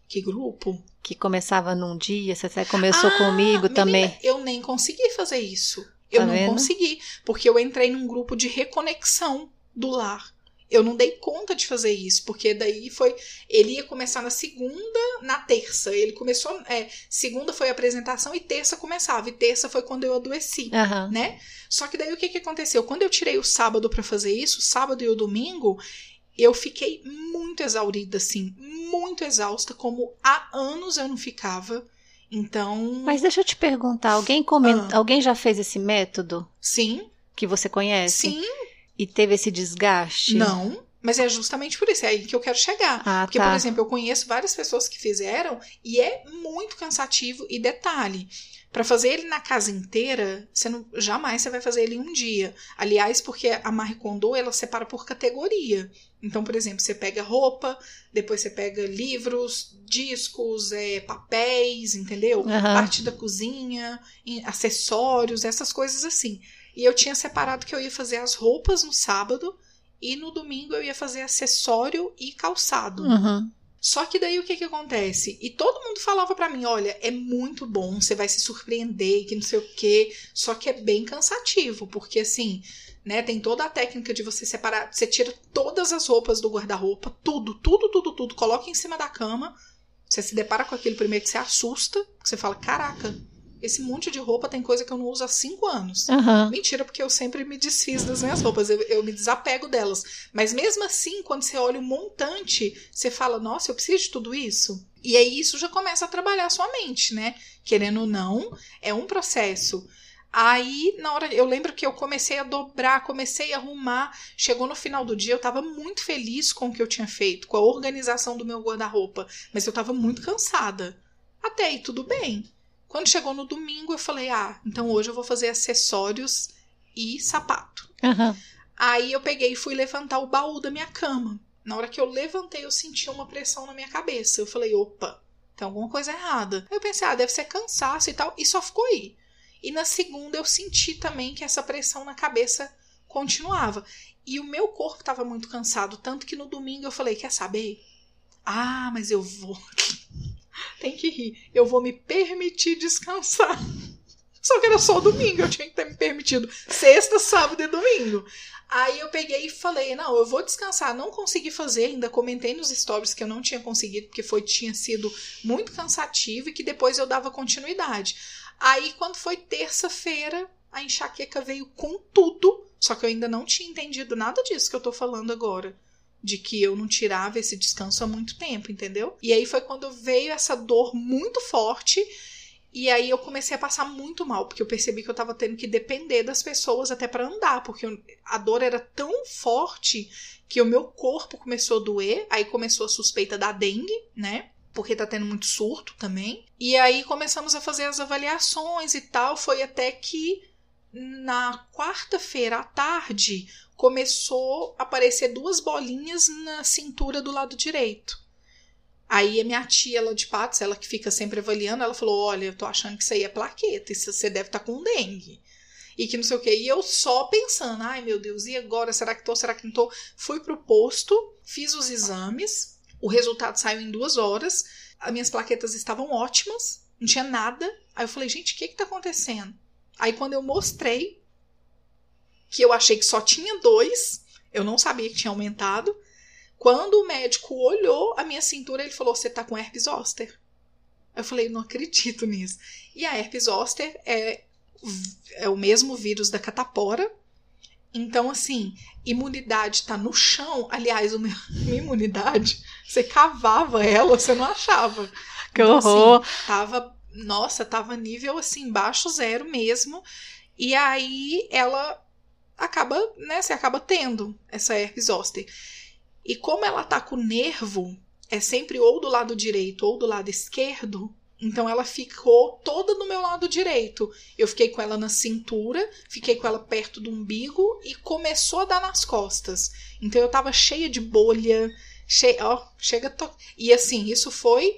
Speaker 2: Que grupo?
Speaker 1: Que começava num dia, você até começou
Speaker 2: Ah,
Speaker 1: comigo
Speaker 2: menina,
Speaker 1: também.
Speaker 2: Eu nem consegui fazer isso. Eu
Speaker 1: Tá
Speaker 2: não
Speaker 1: vendo?
Speaker 2: consegui, porque eu entrei num grupo de reconexão do lar. Eu não dei conta de fazer isso, porque daí foi. Ele ia começar na segunda, na terça. Ele começou. É, segunda foi a apresentação e terça começava. E terça foi quando eu adoeci
Speaker 1: Aham.
Speaker 2: né? Só que daí o que, que aconteceu? Quando eu tirei o sábado pra fazer isso, o sábado e o domingo, eu fiquei muito exaurida, assim, muito exausta, como há anos eu não ficava. Então,
Speaker 1: Mas deixa eu te perguntar, alguém, coment...
Speaker 2: Ah.
Speaker 1: alguém já fez esse método
Speaker 2: sim,
Speaker 1: que você conhece?
Speaker 2: sim,
Speaker 1: E teve esse desgaste?
Speaker 2: não. Mas é justamente por isso, é aí que eu quero chegar.
Speaker 1: Ah,
Speaker 2: Porque,
Speaker 1: tá.
Speaker 2: por exemplo, eu conheço várias pessoas que fizeram e é muito cansativo. E detalhe, Pra fazer ele na casa inteira, você não, jamais você vai fazer ele em um dia. Aliás, porque a Marie Kondo ela separa por categoria. Então, por exemplo, você pega roupa, depois você pega livros, discos, é, papéis, entendeu?
Speaker 1: Aham.
Speaker 2: Parte da cozinha, acessórios, essas coisas assim. E eu tinha separado que eu ia fazer as roupas no sábado e no domingo eu ia fazer acessório e calçado.
Speaker 1: Uhum.
Speaker 2: Só que daí o que que acontece? E todo mundo falava pra mim, olha, é muito bom, você vai se surpreender, que não sei o quê. Só que é bem cansativo, porque assim, né, tem toda a técnica de você separar, você tira todas as roupas do guarda-roupa, tudo, tudo, tudo, tudo, coloca em cima da cama. Você se depara com aquilo primeiro que você assusta, que você fala, caraca, esse monte de roupa tem coisa que eu não uso há cinco anos.
Speaker 1: Aham.
Speaker 2: Mentira, porque eu sempre me desfiz das minhas roupas, eu, eu me desapego delas. Mas mesmo assim, quando você olha o montante, você fala, nossa, eu preciso de tudo isso? E aí isso já começa a trabalhar a sua mente, né? Querendo ou não, é um processo. Aí, na hora, eu lembro que eu comecei a dobrar, comecei a arrumar. Chegou no final do dia, eu tava muito feliz com o que eu tinha feito, com a organização do meu guarda-roupa, mas eu tava muito cansada. Até aí tudo bem. Quando chegou no domingo, eu falei: ah, então hoje eu vou fazer acessórios e sapato.
Speaker 1: Aham.
Speaker 2: Aí eu peguei e fui levantar o baú da minha cama. Na hora que eu levantei, eu senti uma pressão na minha cabeça. Eu falei: opa, tem alguma coisa errada. Aí eu pensei: ah, deve ser cansaço e tal. E só ficou aí. E na segunda, eu senti também que essa pressão na cabeça continuava. E o meu corpo estava muito cansado. Tanto que no domingo eu falei: quer saber? Ah, mas eu vou. Tem que rir. Eu vou me permitir descansar. Só que era só domingo, eu tinha que ter me permitido sexta, sábado e domingo. Aí eu peguei e falei: não, eu vou descansar. Não consegui fazer, ainda comentei nos stories que eu não tinha conseguido, porque foi, tinha sido muito cansativo e que depois eu dava continuidade. Aí, quando foi terça-feira, a enxaqueca veio com tudo, só que eu ainda não tinha entendido nada disso que eu tô falando agora de que eu não tirava esse descanso há muito tempo, entendeu? E aí foi quando veio essa dor muito forte. E aí eu comecei a passar muito mal, porque eu percebi que eu tava tendo que depender das pessoas até para andar, porque a dor era tão forte que o meu corpo começou a doer, aí começou a suspeita da dengue, né? Porque tá tendo muito surto também. E aí começamos a fazer as avaliações e tal, foi até que na quarta-feira à tarde começou a aparecer duas bolinhas na cintura do lado direito. Aí a minha tia, ela de Patos, ela que fica sempre avaliando, ela falou: Olha, eu tô achando que isso aí é plaqueta, isso você deve estar tá com dengue. E que não sei o quê. E eu só pensando: Ai meu Deus, e agora? Será que tô? Será que não tô? Fui pro posto, fiz os exames, o resultado saiu em duas horas, as minhas plaquetas estavam ótimas, não tinha nada. Aí eu falei: Gente, o que que tá acontecendo? Aí quando eu mostrei, que eu achei que só tinha dois, eu não sabia que tinha aumentado. Quando o médico olhou a minha cintura, ele falou: Você tá com herpes zoster? Eu falei: Não acredito nisso. E a herpes zoster é, é o mesmo vírus da catapora. Então, assim, imunidade tá no chão. Aliás, a minha imunidade, você cavava ela, você não achava.
Speaker 1: Que então, horror!
Speaker 2: Assim, tava, nossa, tava nível assim, baixo zero mesmo. E aí ela acaba, né, você acaba tendo essa herpes zoster. E como ela tá com o nervo, é sempre ou do lado direito ou do lado esquerdo, então ela ficou toda no meu lado direito. Eu fiquei com ela na cintura, fiquei com ela perto do umbigo e começou a dar nas costas. Então eu tava cheia de bolha, cheia, ó, chega to... e assim, isso foi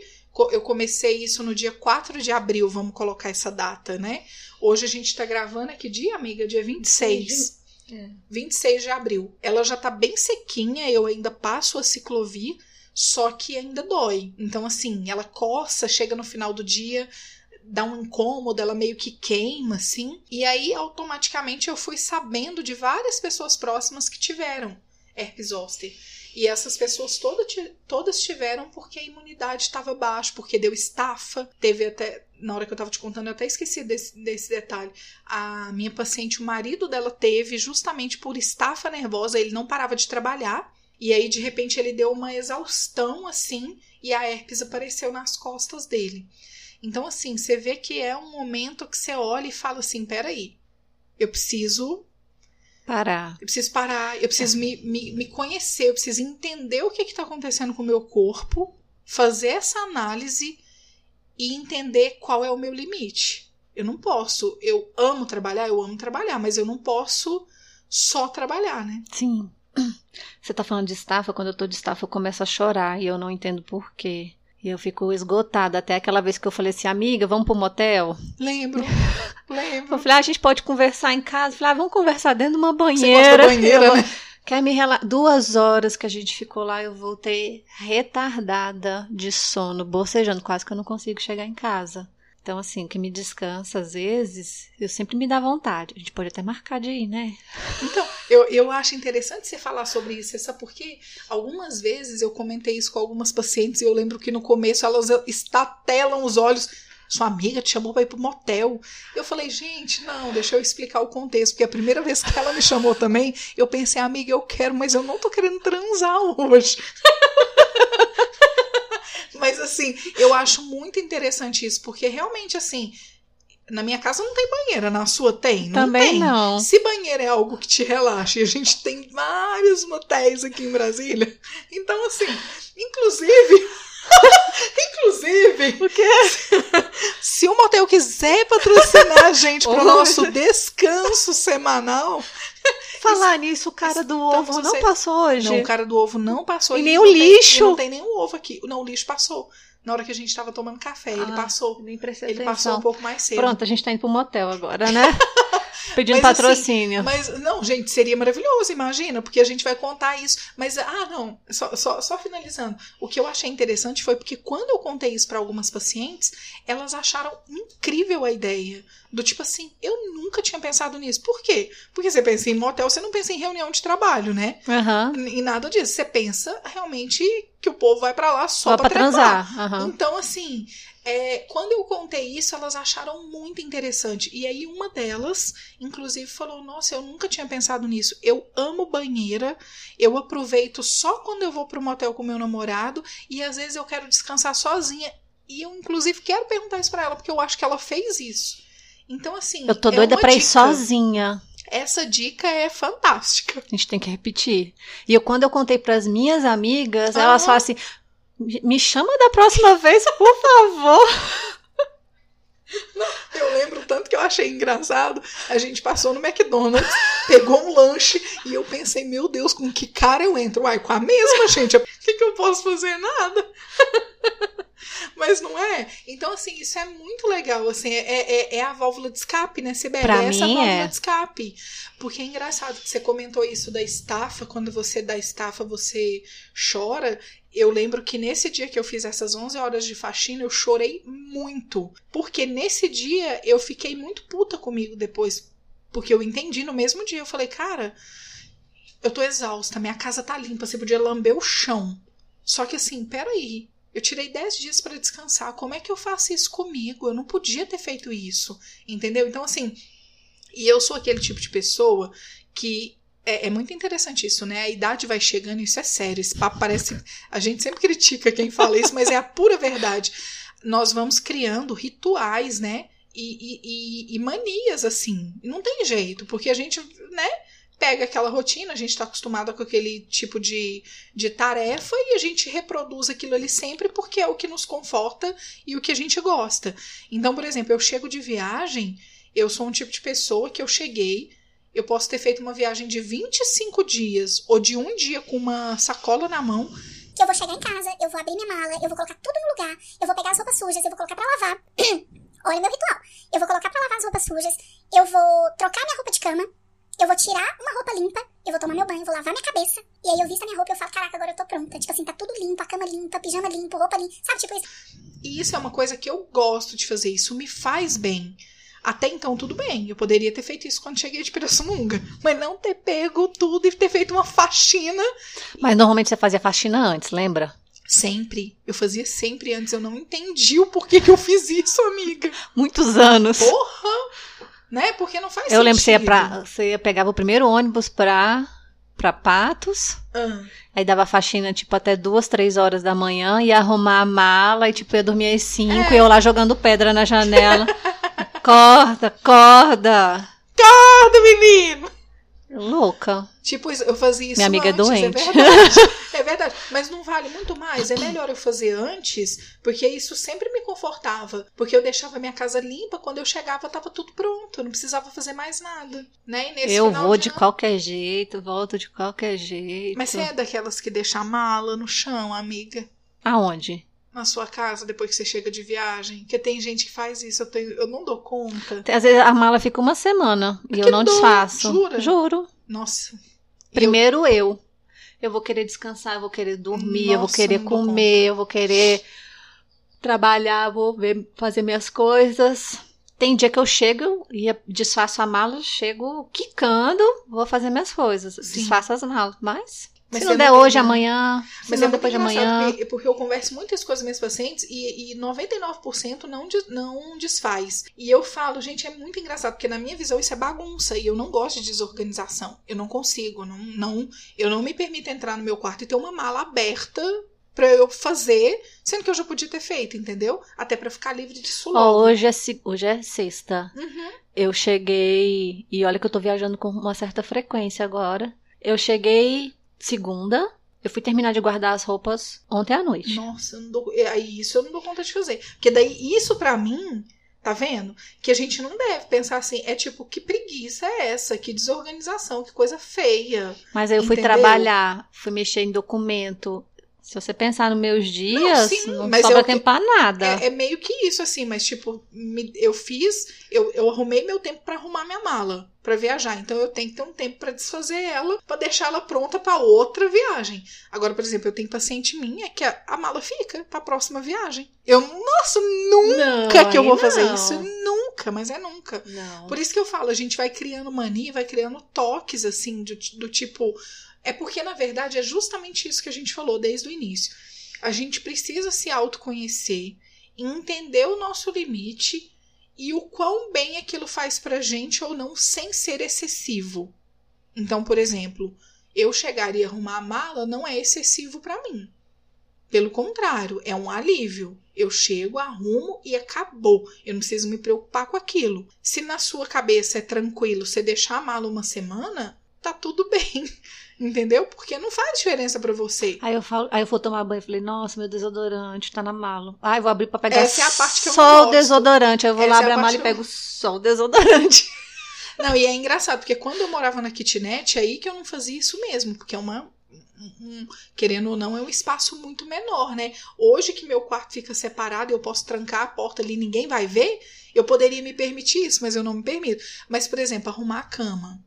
Speaker 2: eu comecei isso no dia 4 de abril, vamos colocar essa data, né? Hoje a gente tá gravando, é que dia, amiga? Dia 26. É. 26 de abril. Ela já tá bem sequinha, eu ainda passo a ciclovir, só que ainda dói. Então, assim, ela coça, chega no final do dia, dá um incômodo, ela meio que queima, assim. E aí, automaticamente, eu fui sabendo de várias pessoas próximas que tiveram herpes zoster. E essas pessoas toda, todas tiveram porque a imunidade estava baixa, porque deu estafa. Teve até, na hora que eu estava te contando, eu até esqueci desse, desse detalhe. A minha paciente, o marido dela teve justamente por estafa nervosa, ele não parava de trabalhar. E aí, de repente, ele deu uma exaustão assim, e a herpes apareceu nas costas dele. Então, assim, você vê que é um momento que você olha e fala assim: peraí, eu preciso
Speaker 1: Parar.
Speaker 2: Eu preciso parar, eu preciso é. me, me, me, conhecer, eu preciso entender o que está acontecendo com o meu corpo, fazer essa análise e entender qual é o meu limite. Eu não posso, eu amo trabalhar, eu amo trabalhar, mas eu não posso só trabalhar, né?
Speaker 1: Sim. Você tá falando de estafa, quando eu tô de estafa eu começo a chorar e eu não entendo por quê. E eu fico esgotada. Até aquela vez que eu falei assim, amiga, vamos pro motel?
Speaker 2: Lembro. Lembro.
Speaker 1: Eu falei, ah, a gente pode conversar em casa. Eu falei, ah, vamos conversar dentro de uma banheira. Você
Speaker 2: banheira, né?
Speaker 1: Quer me relatar? Duas horas que a gente ficou lá, eu voltei retardada de sono, bocejando, quase que eu não consigo chegar em casa. Então, assim, o que me descansa, às vezes, eu sempre me dá vontade. A gente pode até marcar de ir, né?
Speaker 2: Então, eu, eu acho interessante você falar sobre isso, sabe por quê? Algumas vezes eu comentei isso com algumas pacientes e eu lembro que no começo elas estatelam os olhos. Sua amiga te chamou para ir pro motel. Eu falei, gente, não, deixa eu explicar o contexto, porque a primeira vez que ela me chamou também, eu pensei, amiga, eu quero, mas eu não tô querendo transar hoje. Mas assim, eu acho muito interessante isso, porque realmente assim, na minha casa não tem banheira, na sua tem? Não
Speaker 1: Também
Speaker 2: tem.
Speaker 1: não.
Speaker 2: Se banheiro é algo que te relaxa, e a gente tem vários motéis aqui em Brasília. Então, assim, inclusive. Inclusive,
Speaker 1: O quê?
Speaker 2: se o motel quiser patrocinar a gente pro
Speaker 1: Oi.
Speaker 2: nosso descanso semanal,
Speaker 1: Falar nisso, o cara do
Speaker 2: Então
Speaker 1: ovo não passou hoje.
Speaker 2: não, o cara do ovo não passou.
Speaker 1: E
Speaker 2: e
Speaker 1: nem o
Speaker 2: tem-
Speaker 1: lixo.
Speaker 2: e não tem nenhum ovo aqui. Não, o lixo passou. Na hora que a gente tava tomando café, ele
Speaker 1: Ah,
Speaker 2: passou.
Speaker 1: Nem prestei
Speaker 2: Ele
Speaker 1: atenção.
Speaker 2: passou um pouco mais cedo.
Speaker 1: Pronto, a gente tá indo pro motel agora, né? Pedindo
Speaker 2: Mas, assim,
Speaker 1: patrocínio.
Speaker 2: Mas, não, gente, seria maravilhoso, imagina, porque a gente vai contar isso. Mas, ah, não, só, só, só finalizando. O que eu achei interessante foi porque quando eu contei isso para algumas pacientes, elas acharam incrível a ideia. Do tipo assim, eu nunca tinha pensado nisso. Por quê? Porque você pensa em motel, você não pensa em reunião de trabalho, né?
Speaker 1: Aham.
Speaker 2: E nada disso. Você pensa realmente que o povo vai para lá só,
Speaker 1: Só
Speaker 2: pra
Speaker 1: transar. Aham.
Speaker 2: Então, assim, é, quando eu contei isso, elas acharam muito interessante. E aí, uma delas, inclusive, falou: Nossa, eu nunca tinha pensado nisso. Eu amo banheira, eu aproveito só quando eu vou pro motel com meu namorado, e às vezes eu quero descansar sozinha. E eu, inclusive, quero perguntar isso pra ela, porque eu acho que ela fez isso. Então, assim.
Speaker 1: Eu tô
Speaker 2: é
Speaker 1: doida pra ir
Speaker 2: dica.
Speaker 1: sozinha.
Speaker 2: Essa dica é fantástica.
Speaker 1: A gente tem que repetir. E eu, quando eu contei pras minhas amigas,
Speaker 2: Aham.
Speaker 1: elas falaram assim: "Me- chama da próxima vez, por favor.
Speaker 2: Eu lembro tanto que eu achei engraçado. A gente passou no McDonald's, pegou um lanche e eu pensei, meu Deus, com que cara eu entro? Uai, com a mesma, gente. O que, que eu posso fazer? Nada. Mas não é? Então, assim, isso é muito legal. Assim, é, é, é a válvula de escape, né, Sibeli?
Speaker 1: Pra
Speaker 2: é essa
Speaker 1: mim,
Speaker 2: válvula
Speaker 1: é.
Speaker 2: de escape. Porque é engraçado que você comentou isso da estafa. Quando você dá estafa, você chora. Eu lembro que nesse dia que eu fiz essas 11 horas de faxina, eu chorei muito. Porque nesse dia eu fiquei muito puta comigo depois. Porque eu entendi no mesmo dia. Eu falei, cara, eu tô exausta, minha casa tá limpa, você podia lamber o chão. Só que assim, peraí. Eu tirei 10 dias pra descansar. Como é que eu faço isso comigo? Eu não podia ter feito isso. Entendeu? Então, assim. E eu sou aquele tipo de pessoa que. É, é muito interessante isso, né? A idade vai chegando, isso é sério. Esse papo parece. A gente sempre critica quem fala isso, mas é a pura verdade. Nós vamos criando rituais, né? E, e, e- e manias, assim. Não tem jeito, porque a gente, né? Pega aquela rotina, a gente está acostumado com aquele tipo de, de tarefa e a gente reproduz aquilo ali sempre porque é o que nos conforta e o que a gente gosta. Então, por exemplo, eu chego de viagem, eu sou um tipo de pessoa que eu cheguei, eu posso ter feito uma viagem de 25 dias ou de um dia com uma sacola na mão.
Speaker 3: que eu vou chegar em casa, eu vou abrir minha mala, eu vou colocar tudo no lugar, eu vou pegar as roupas sujas, eu vou colocar pra lavar. Olha o meu ritual. Eu vou colocar pra lavar as roupas sujas, eu vou trocar minha roupa de cama, eu vou tirar uma roupa limpa, eu vou tomar meu banho, vou lavar minha cabeça, e aí eu visto a minha roupa e eu falo, caraca, agora eu tô pronta. Tipo assim, tá tudo limpo, a cama limpa, pijama limpo, roupa limpa, sabe? Tipo isso.
Speaker 2: E isso é uma coisa que eu gosto de fazer, isso me faz bem. Até então, tudo bem. Eu poderia ter feito isso quando cheguei de Pirassununga. Mas não ter pego tudo e ter feito uma faxina.
Speaker 1: Mas normalmente você fazia faxina antes, lembra?
Speaker 2: Sempre. Eu fazia sempre antes. Eu não entendi o porquê que eu fiz isso, amiga.
Speaker 1: Muitos anos.
Speaker 2: Porra! Né? Porque não faz
Speaker 1: Eu lembro que você ia,
Speaker 2: sentido.
Speaker 1: pra, você ia pegava o primeiro ônibus pra, pra Patos.
Speaker 2: Ah,
Speaker 1: Aí dava faxina, tipo, até duas, três horas da manhã, ia arrumar a mala e, tipo, ia dormir às cinco,
Speaker 2: É.
Speaker 1: e eu lá jogando pedra na janela. corda, corda.
Speaker 2: Nada, menino!
Speaker 1: Louca.
Speaker 2: Tipo, eu fazia isso
Speaker 1: Minha amiga é
Speaker 2: antes,
Speaker 1: doente.
Speaker 2: É verdade. é verdade. Mas não vale muito mais. É melhor eu fazer antes, porque isso sempre me confortava. Porque eu deixava minha casa limpa, quando eu chegava tava tudo pronto. Eu não precisava fazer mais nada. Né? E nesse
Speaker 1: eu vou de
Speaker 2: ano-
Speaker 1: qualquer jeito, volto de qualquer jeito.
Speaker 2: Mas você é daquelas que deixa a mala no chão, amiga?
Speaker 1: Aonde?
Speaker 2: Na sua casa, depois que você chega de viagem? Porque tem gente que faz isso, eu, tenho, eu não dou conta.
Speaker 1: Às vezes a mala fica uma semana e
Speaker 2: Que
Speaker 1: eu não
Speaker 2: dó,
Speaker 1: desfaço.
Speaker 2: jura?
Speaker 1: Juro.
Speaker 2: Nossa.
Speaker 1: Primeiro eu. Eu vou querer descansar, eu vou querer dormir, eu vou
Speaker 2: Nossa,
Speaker 1: querer
Speaker 2: dou
Speaker 1: comer, eu vou querer trabalhar, vou ver, fazer minhas coisas. Tem dia que eu chego e desfaço a mala, chego quicando, vou fazer minhas coisas.
Speaker 2: Sim.
Speaker 1: Desfaço as malas. Mas,
Speaker 2: Mas
Speaker 1: se não der
Speaker 2: não
Speaker 1: hoje, amanhã,
Speaker 2: Mas
Speaker 1: não
Speaker 2: é
Speaker 1: depois de amanhã.
Speaker 2: Porque, porque eu converso muitas com as minhas pacientes e, e 99% não, de- não desfaz. E eu falo, gente, é muito engraçado, porque na minha visão isso é bagunça e eu não gosto de desorganização. Eu não consigo, não, não, eu não me permito entrar no meu quarto e ter uma mala aberta pra eu fazer, sendo que eu já podia ter feito, entendeu? Até pra ficar livre disso logo.
Speaker 1: hoje, é, hoje é sexta.
Speaker 2: Uhum.
Speaker 1: Eu cheguei. E olha que eu tô viajando com uma certa frequência agora. Eu cheguei segunda. Eu fui terminar de guardar as roupas ontem à noite.
Speaker 2: Nossa, eu não dou, é, aí isso eu não dou conta de fazer. Porque daí isso pra mim, tá vendo? Que a gente não deve pensar assim, é tipo, que preguiça é essa? Que desorganização, que coisa feia.
Speaker 1: Mas aí eu fui
Speaker 2: Entendeu?
Speaker 1: trabalhar, fui mexer em documento. Se você pensar nos meus dias,
Speaker 2: sim,
Speaker 1: não,
Speaker 2: mas
Speaker 1: sobra
Speaker 2: eu-
Speaker 1: tempo pra nada.
Speaker 2: É, é meio que isso, assim, mas tipo, me- eu fiz, eu, eu arrumei meu tempo pra arrumar minha mala pra viajar. Então eu tenho que ter um tempo pra desfazer ela, pra deixar ela pronta pra outra viagem. Agora, por exemplo, eu tenho paciente minha que a, a mala fica pra próxima viagem. Eu, nossa, nunca
Speaker 1: Não,
Speaker 2: que eu vou fazer
Speaker 1: não.
Speaker 2: isso. Nunca, mas é nunca.
Speaker 1: Não.
Speaker 2: Por isso que eu falo, a gente vai criando mania, vai criando toques, assim, do, do tipo. É porque, na verdade, é justamente isso que a gente falou desde o início. A gente precisa se autoconhecer, entender o nosso limite e o quão bem aquilo faz pra gente ou não, sem ser excessivo. Então, por exemplo, eu chegar e arrumar a mala não é excessivo pra mim. Pelo contrário, é um alívio. Eu chego, arrumo e acabou. Eu não preciso me preocupar com aquilo. Se na sua cabeça é tranquilo você deixar a mala uma semana, tá tudo bem. Entendeu? Porque não faz diferença pra você.
Speaker 1: Aí eu, falo, aí eu vou tomar banho e falei, nossa, meu desodorante tá na mala. Ai, vou abrir pra pegar
Speaker 2: Essa é a parte que eu
Speaker 1: só o desodorante. Aí eu vou lá,
Speaker 2: Essa é
Speaker 1: abrir
Speaker 2: a
Speaker 1: a mala e
Speaker 2: eu-
Speaker 1: pego só o desodorante.
Speaker 2: Não, e é engraçado, porque quando eu morava na kitnet, é aí que eu não fazia isso mesmo, porque é uma. um- um- querendo ou não, é um espaço muito menor, né? Hoje que meu quarto fica separado, eu posso trancar a porta ali, ninguém vai ver, eu poderia me permitir isso, mas eu não me permito. Mas, por exemplo, arrumar a cama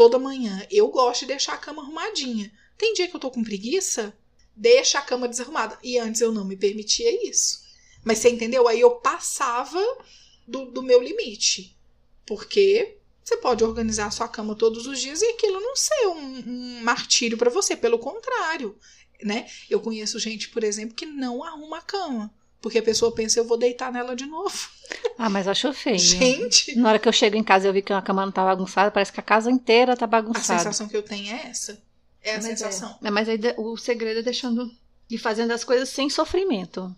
Speaker 2: toda manhã, eu gosto de deixar a cama arrumadinha. Tem dia que eu tô com preguiça, deixa a cama desarrumada. E antes eu não me permitia isso. Mas você entendeu? Aí eu passava do, do meu limite. Porque você pode organizar a sua cama todos os dias e aquilo não ser um, um martírio para você. Pelo contrário, né? Eu conheço gente, por exemplo, que não arruma a cama. Porque a pessoa pensa, eu vou deitar nela de novo.
Speaker 1: Ah, mas acho feio.
Speaker 2: Gente,
Speaker 1: Na hora que eu chego em casa e eu vi que a cama não tá bagunçada, parece que a casa inteira tá
Speaker 2: a
Speaker 1: bagunçada.
Speaker 2: sensação que eu tenho é essa. É a
Speaker 1: Mas
Speaker 2: sensação.
Speaker 1: É, mas aí o segredo é deixando e fazendo as coisas sem sofrimento.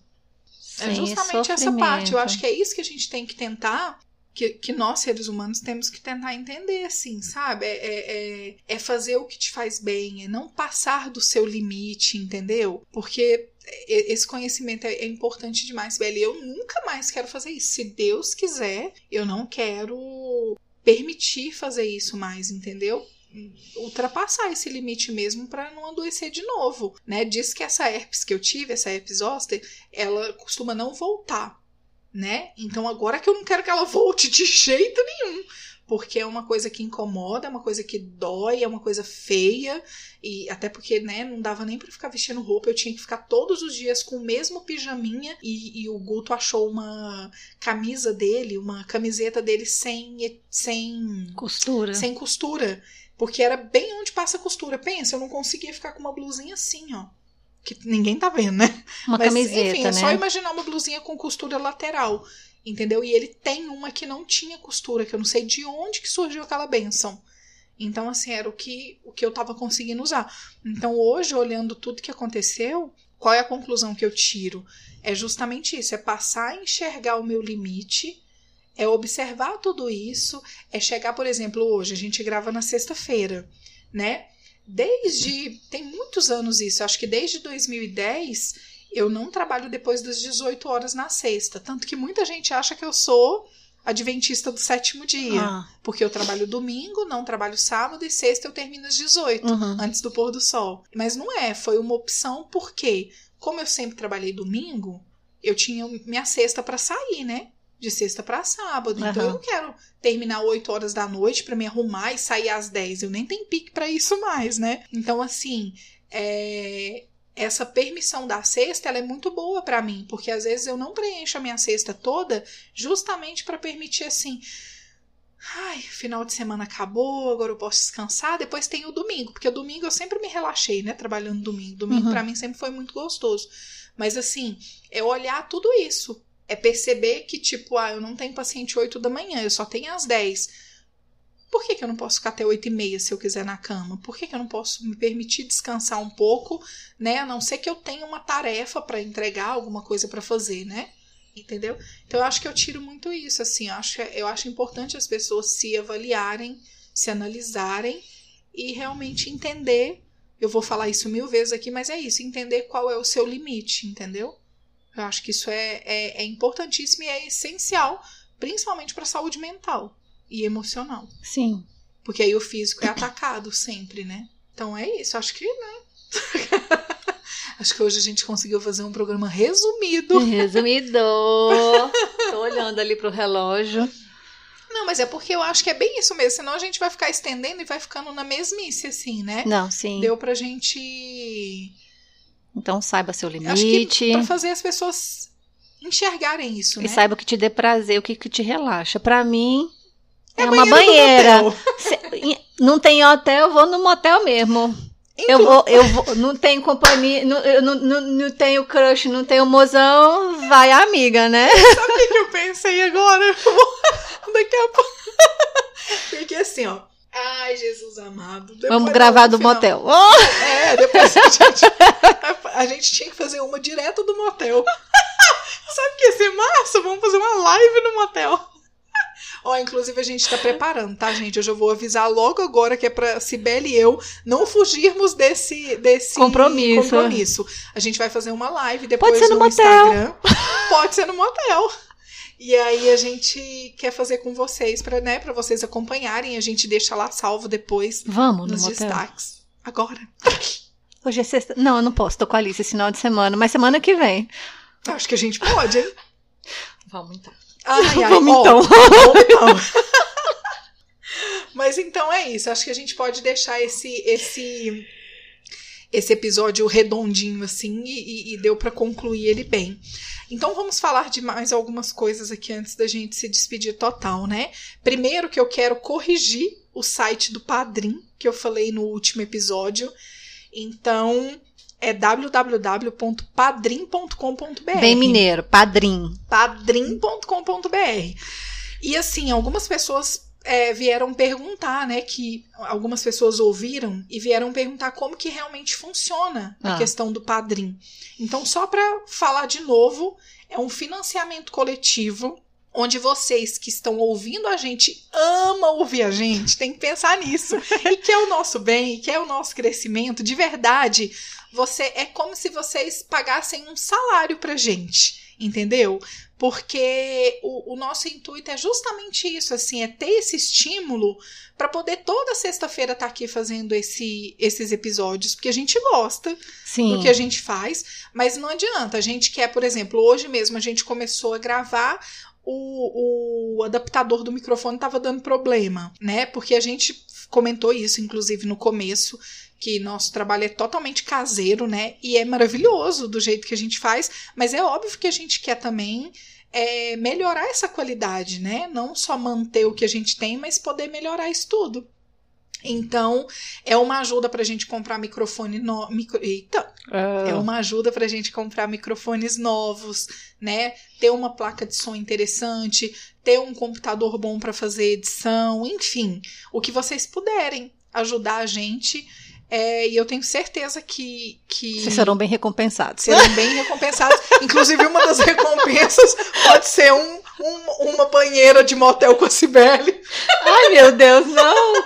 Speaker 2: É
Speaker 1: Sem
Speaker 2: justamente essa
Speaker 1: sofrimento.
Speaker 2: parte. Eu acho que é isso que a gente tem que tentar, que, que nós, seres humanos, temos que tentar entender, assim, sabe? É, é, é- é fazer o que te faz bem, é não passar do seu limite, entendeu? Porque esse conhecimento é, é importante demais, velho. E Eu nunca mais quero fazer isso. Se Deus quiser, eu não quero permitir fazer isso mais, entendeu? ultrapassar esse limite mesmo para não adoecer de novo, né? Diz que essa herpes que eu tive, essa herpes zoster, ela costuma não voltar, né? Então agora que eu não quero que ela volte de jeito nenhum, porque é uma coisa que incomoda, é uma coisa que dói, é uma coisa feia e até porque, né, não dava nem para ficar vestindo roupa, eu tinha que ficar todos os dias com o mesmo pijaminha e, e o Guto achou uma camisa dele, uma camiseta dele sem sem
Speaker 1: Costura.
Speaker 2: sem costura. Porque era bem onde passa a costura. Pensa, eu não conseguia ficar com uma blusinha assim, ó. Que ninguém tá vendo, né?
Speaker 1: Uma
Speaker 2: Mas,
Speaker 1: camiseta,
Speaker 2: enfim, é
Speaker 1: né?
Speaker 2: só imaginar uma blusinha com costura lateral. Entendeu? E ele tem uma que não tinha costura, que eu não sei de onde que surgiu aquela benção. Então, assim, era o que, o que eu tava conseguindo usar. Então, hoje, olhando tudo que aconteceu, qual é a conclusão que eu tiro? É justamente isso: é passar a enxergar o meu limite é observar tudo isso, é chegar, por exemplo, hoje a gente grava na sexta-feira, né? Desde tem muitos anos isso, acho que desde 2010 eu não trabalho depois das 18 horas na sexta, tanto que muita gente acha que eu sou adventista do sétimo dia,
Speaker 1: Ah,
Speaker 2: porque eu trabalho domingo, não trabalho sábado e sexta eu termino às 18
Speaker 1: uhum.
Speaker 2: antes do pôr do sol. Mas não é, foi uma opção porque, como eu sempre trabalhei domingo, eu tinha minha sexta para sair, né? De sexta para sábado. Então
Speaker 1: Aham.
Speaker 2: eu não quero terminar 8 horas da noite para me arrumar e sair às 10. Eu nem tenho pique para isso mais, né? Então, assim, é, essa permissão da sexta ela é muito boa para mim, porque às vezes eu não preencho a minha sexta toda justamente para permitir assim. Ai, final de semana acabou, agora eu posso descansar. Depois tem o domingo, porque o domingo eu sempre me relaxei, né? Trabalhando domingo. Domingo
Speaker 1: Uhum.
Speaker 2: pra mim sempre foi muito gostoso. Mas assim, é olhar tudo isso. É perceber que, tipo, ah, eu não tenho paciente 8 da manhã, eu só tenho às 10. Por que, que eu não posso ficar até 8 e meia se eu quiser na cama? Por que, que eu não posso me permitir descansar um pouco, né? A não ser que eu tenha uma tarefa pra entregar, alguma coisa pra fazer, né? Entendeu? Então eu acho que eu tiro muito isso, assim, eu acho, eu acho importante as pessoas se avaliarem, se analisarem e realmente entender Eu vou falar isso mil vezes aqui, mas é isso, entender qual é o seu limite, entendeu? Eu acho que isso é, é, é importantíssimo e é essencial, principalmente para a saúde mental e emocional.
Speaker 1: Sim.
Speaker 2: Porque aí o físico é atacado sempre, né? Então é isso, acho que, né? acho que hoje a gente conseguiu fazer um programa resumido.
Speaker 1: Resumido. Tô olhando ali pro relógio.
Speaker 2: Não, mas é porque eu acho que é bem isso mesmo, senão a gente vai ficar estendendo e vai ficando na mesmice, assim, né?
Speaker 1: Não, sim.
Speaker 2: Deu pra gente.
Speaker 1: Então saiba seu
Speaker 2: Acho
Speaker 1: limite.
Speaker 2: que pra fazer as pessoas enxergarem isso,
Speaker 1: E
Speaker 2: né?
Speaker 1: saiba o que te dê prazer, o que, que te relaxa. Pra mim, é,
Speaker 2: É
Speaker 1: uma banheira. Se- não tem hotel, eu vou no motel mesmo. Eu
Speaker 2: Inclu-
Speaker 1: vou, eu vou, não tenho companhia, não, eu não, não, não tenho crush, não tenho mozão, vai a amiga, né?
Speaker 2: Sabe o que eu pensei agora? Eu vou- Daqui a pouco. Porque assim, ó. Ai, Jesus amado. Depois
Speaker 1: Vamos gravar do
Speaker 2: final-
Speaker 1: motel. Oh!
Speaker 2: É, depois a gente, a gente tinha que fazer uma direto do motel. Sabe o que ia ser massa? Vamos fazer uma live no motel. Ó, inclusive a gente tá preparando, tá, gente? Eu já vou avisar logo agora que é pra Cibele e eu não fugirmos desse, desse
Speaker 1: Compromisso.
Speaker 2: compromisso. A gente vai fazer uma live depois
Speaker 1: ser no motel.
Speaker 2: Instagram. Pode ser no motel. E aí a gente quer fazer com vocês, pra, né, pra vocês acompanharem. A gente deixa lá salvo depois
Speaker 1: Vamos no
Speaker 2: nos
Speaker 1: motel.
Speaker 2: destaques. Agora.
Speaker 1: Hoje é sexta. Não, eu não posso, tô com a Alice esse final de semana, mas semana que vem.
Speaker 2: Acho que a gente pode, hein?
Speaker 1: Vamos então.
Speaker 2: Ai, ai,
Speaker 1: Vamos então.
Speaker 2: Mas então é isso. Acho que a gente pode deixar esse esse esse episódio redondinho assim e, e- e deu pra concluir ele bem. Então vamos falar de mais algumas coisas aqui antes da gente se despedir total, né? Primeiro que eu quero corrigir o site do Padrim que eu falei no último episódio. Então é www.padrim.com.br.
Speaker 1: Bem mineiro, padrim.
Speaker 2: padrim.com.br. E assim, algumas pessoas é, vieram perguntar, né? Que algumas pessoas ouviram e vieram perguntar como que realmente funciona a
Speaker 1: Ah.
Speaker 2: questão do padrim. Então, só para falar de novo, é um financiamento coletivo. Onde vocês que estão ouvindo a gente amam ouvir a gente, tem que pensar nisso. E quer o nosso bem, e quer o nosso crescimento, de verdade, você é como se vocês pagassem um salário pra gente, entendeu? Porque o, o nosso intuito é justamente isso, assim, é ter esse estímulo para poder toda sexta-feira estar aqui fazendo esse, esses episódios, porque a gente gosta
Speaker 1: Sim.
Speaker 2: do que a gente faz, mas não adianta. A gente quer, por exemplo, hoje mesmo a gente começou a gravar. O, o adaptador do microfone estava dando problema, né? Porque a gente comentou isso, inclusive, no começo, que nosso trabalho é totalmente caseiro, né? E é maravilhoso do jeito que a gente faz, mas é óbvio que a gente quer também é, melhorar essa qualidade, né? Não só manter o que a gente tem, mas poder melhorar isso tudo. Então, é uma ajuda pra gente comprar microfone no... Micro... Eita!
Speaker 1: Ah,
Speaker 2: É uma ajuda pra gente comprar microfones novos, né? Ter uma placa de som interessante, ter um computador bom pra fazer edição, enfim, o que vocês puderem ajudar a gente. É, e eu tenho certeza que, que
Speaker 1: Vocês serão bem recompensados.
Speaker 2: serão bem recompensados. Inclusive, uma das recompensas pode ser um, um- uma banheira de motel com a Cibele.
Speaker 1: Ai, meu Deus, não!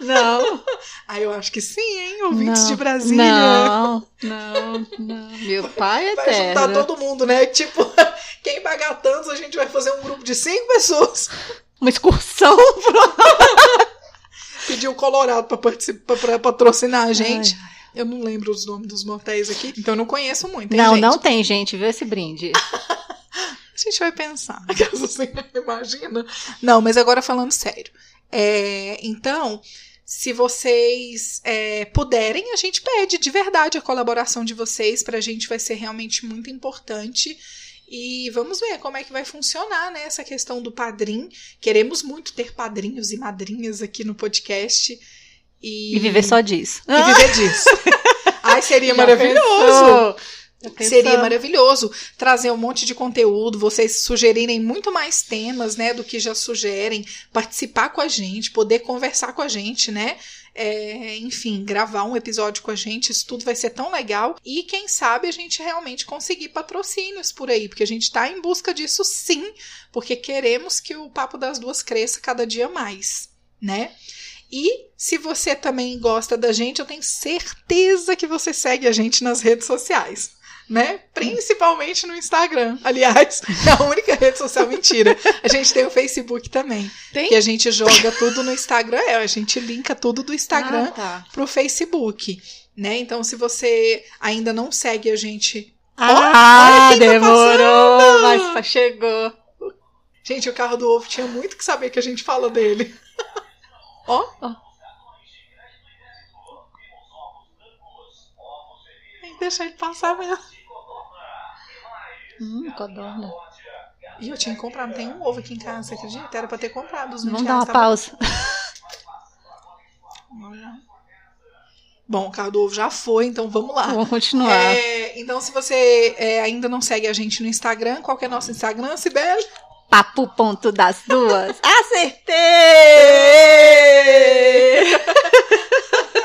Speaker 1: Não.
Speaker 2: Ah, eu acho que sim, hein? Ouvintes
Speaker 1: não,
Speaker 2: de Brasília.
Speaker 1: Não, não, não. Meu pai é
Speaker 2: Vai juntar todo mundo, né? Tipo, quem pagar tantos, a gente vai fazer um grupo de cinco pessoas.
Speaker 1: Uma excursão.
Speaker 2: Pedir o Colorado pra, participar, pra patrocinar a gente.
Speaker 1: Ai,
Speaker 2: Eu não lembro os nomes dos motéis aqui, então eu não conheço muito. hein,
Speaker 1: não,
Speaker 2: gente?
Speaker 1: não tem, gente. Viu esse brinde?
Speaker 2: A gente vai pensar. Assim, imagina. Não, mas agora falando sério. É, então, se vocês é, puderem, a gente pede de verdade a colaboração de vocês. Pra gente vai ser realmente muito importante. E vamos ver como é que vai funcionar né, essa questão do padrim. Queremos muito ter padrinhos e madrinhas aqui no podcast. E,
Speaker 1: E viver só disso.
Speaker 2: E viver disso. Ai, seria
Speaker 1: Já
Speaker 2: maravilhoso.
Speaker 1: pensou?
Speaker 2: Seria maravilhoso trazer um monte de conteúdo, vocês sugerirem muito mais temas, né, do que já sugerem, participar com a gente, poder conversar com a gente, né? É, enfim, gravar um episódio com a gente, isso tudo vai ser tão legal. E quem sabe a gente realmente conseguir patrocínios por aí, porque a gente está em busca disso sim, porque queremos que o Papo das Duas cresça cada dia mais, né? E se você também gosta da gente, eu tenho certeza que você segue a gente nas redes sociais. Né? Principalmente no Instagram. Aliás, é a única rede social mentira. A gente tem o Facebook também.
Speaker 1: Tem?
Speaker 2: Que a gente joga tudo no Instagram. É, a gente linka tudo do Instagram
Speaker 1: Ah, tá.
Speaker 2: pro Facebook. Né? Então, se você ainda não segue a gente.
Speaker 1: Ah,
Speaker 2: tá
Speaker 1: demorou,
Speaker 2: passando!
Speaker 1: mas chegou.
Speaker 2: Gente, o carro do ovo tinha muito que saber que a gente fala dele. Ó. Que deixar ele passar mesmo.
Speaker 1: Hum, codorna.
Speaker 2: E eu tinha que comprar, não tem um ovo aqui em casa, você acredita? Era pra ter comprado os 20
Speaker 1: Vamos dar uma pausa.
Speaker 2: Bom, o carro do ovo já foi, então vamos lá.
Speaker 1: Vamos continuar.
Speaker 2: É, então, se você é, ainda não segue a gente no Instagram, qual que é nosso Instagram, Sibeli?
Speaker 1: Papo ponto das duas. Acertei!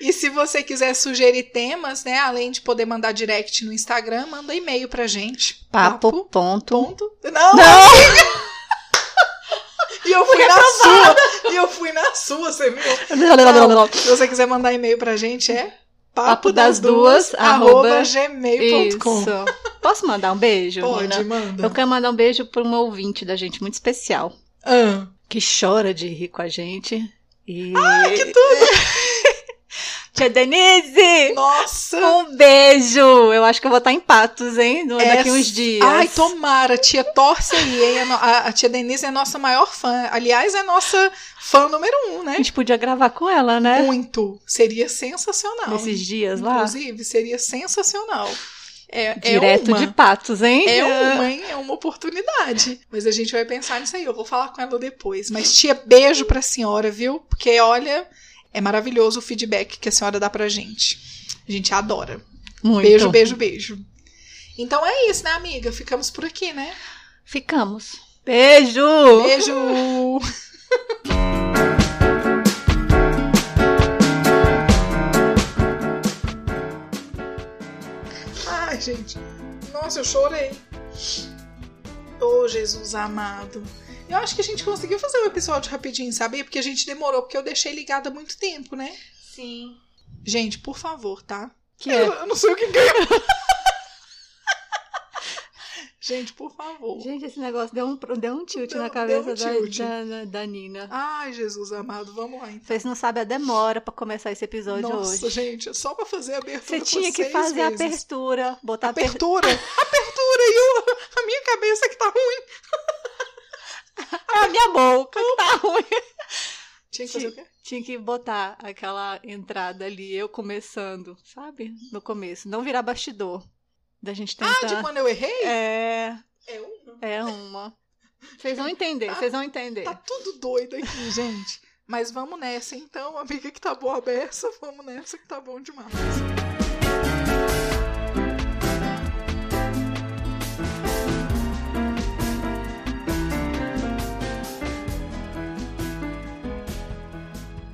Speaker 2: E se você quiser sugerir temas, né, além de poder mandar direct no Instagram, manda e-mail pra gente.
Speaker 1: Papo ponto.
Speaker 2: Ponto. Não! E eu fui na sua! E eu fui na sua, você viu? Não, se você quiser mandar e-mail pra gente, é
Speaker 1: Papo das duas,
Speaker 2: arroba gmail.com.
Speaker 1: Posso mandar um beijo?
Speaker 2: Pode,
Speaker 1: Nina?
Speaker 2: manda.
Speaker 1: Eu quero mandar um beijo para uma ouvinte da gente muito especial.
Speaker 2: Ah,
Speaker 1: Que chora de rir com a gente. E...
Speaker 2: que tudo!
Speaker 1: Tia Denise!
Speaker 2: Nossa!
Speaker 1: Um beijo! Eu acho que eu vou estar em Patos, hein? Daqui
Speaker 2: Essa-
Speaker 1: uns dias.
Speaker 2: Ai, tomara, tia torce aí, hein? A, a- a tia Denise é nossa maior fã. Aliás, é nossa fã número um,
Speaker 1: A
Speaker 2: né?
Speaker 1: gente podia gravar com ela, né?
Speaker 2: Muito. Seria sensacional.
Speaker 1: Nesses dias lá.
Speaker 2: Inclusive, seria sensacional. É,
Speaker 1: Direto
Speaker 2: é uma.
Speaker 1: de Patos, hein?
Speaker 2: É uma, hein? É uma oportunidade. Mas a gente vai pensar nisso aí. Eu vou falar com ela depois. Mas, tia, beijo pra senhora, viu? Porque, olha, é maravilhoso o feedback que a senhora dá pra gente. A gente adora.
Speaker 1: Muito.
Speaker 2: Beijo, beijo, beijo. Então é isso, né, amiga? Ficamos por aqui, né?
Speaker 1: Ficamos. Beijo!
Speaker 2: Beijo! Ai, gente. Nossa, eu chorei. Ô, Jesus amado. Eu acho que a gente conseguiu fazer o episódio rapidinho, sabe? Porque a gente demorou, porque eu deixei ligado há muito tempo, né?
Speaker 1: Sim.
Speaker 2: Gente, por favor, tá?
Speaker 1: Que
Speaker 2: Eu,
Speaker 1: é?
Speaker 2: eu não sei o que ganhou. gente, por favor.
Speaker 1: Gente, esse negócio deu um, deu um tilt
Speaker 2: Deu-
Speaker 1: na cabeça
Speaker 2: um
Speaker 1: da,
Speaker 2: tilt.
Speaker 1: da, da- da Nina.
Speaker 2: Ai, Jesus amado, vamos lá então.
Speaker 1: Vocês não sabem a demora pra começar esse episódio
Speaker 2: Nossa,
Speaker 1: hoje.
Speaker 2: gente, só pra fazer a abertura.
Speaker 1: Você tinha que fazer a abertura, botar a per-
Speaker 2: Abertura? Abertura! E eu, a minha cabeça que tá ruim.
Speaker 1: Ah, a minha boca tá ruim.
Speaker 2: Tinha que fazer o quê?
Speaker 1: Tinha que botar aquela entrada ali, eu começando, sabe? No começo. Não virar bastidor. Da gente
Speaker 2: Ah, de
Speaker 1: tentar.
Speaker 2: quando eu errei?
Speaker 1: É,
Speaker 2: É uma.
Speaker 1: é uma. Vocês vão entender, vocês vão entender.
Speaker 2: Tá tudo doido aqui, gente. Mas vamos nessa então, amiga que tá boa a beça. Vamos nessa que tá bom demais.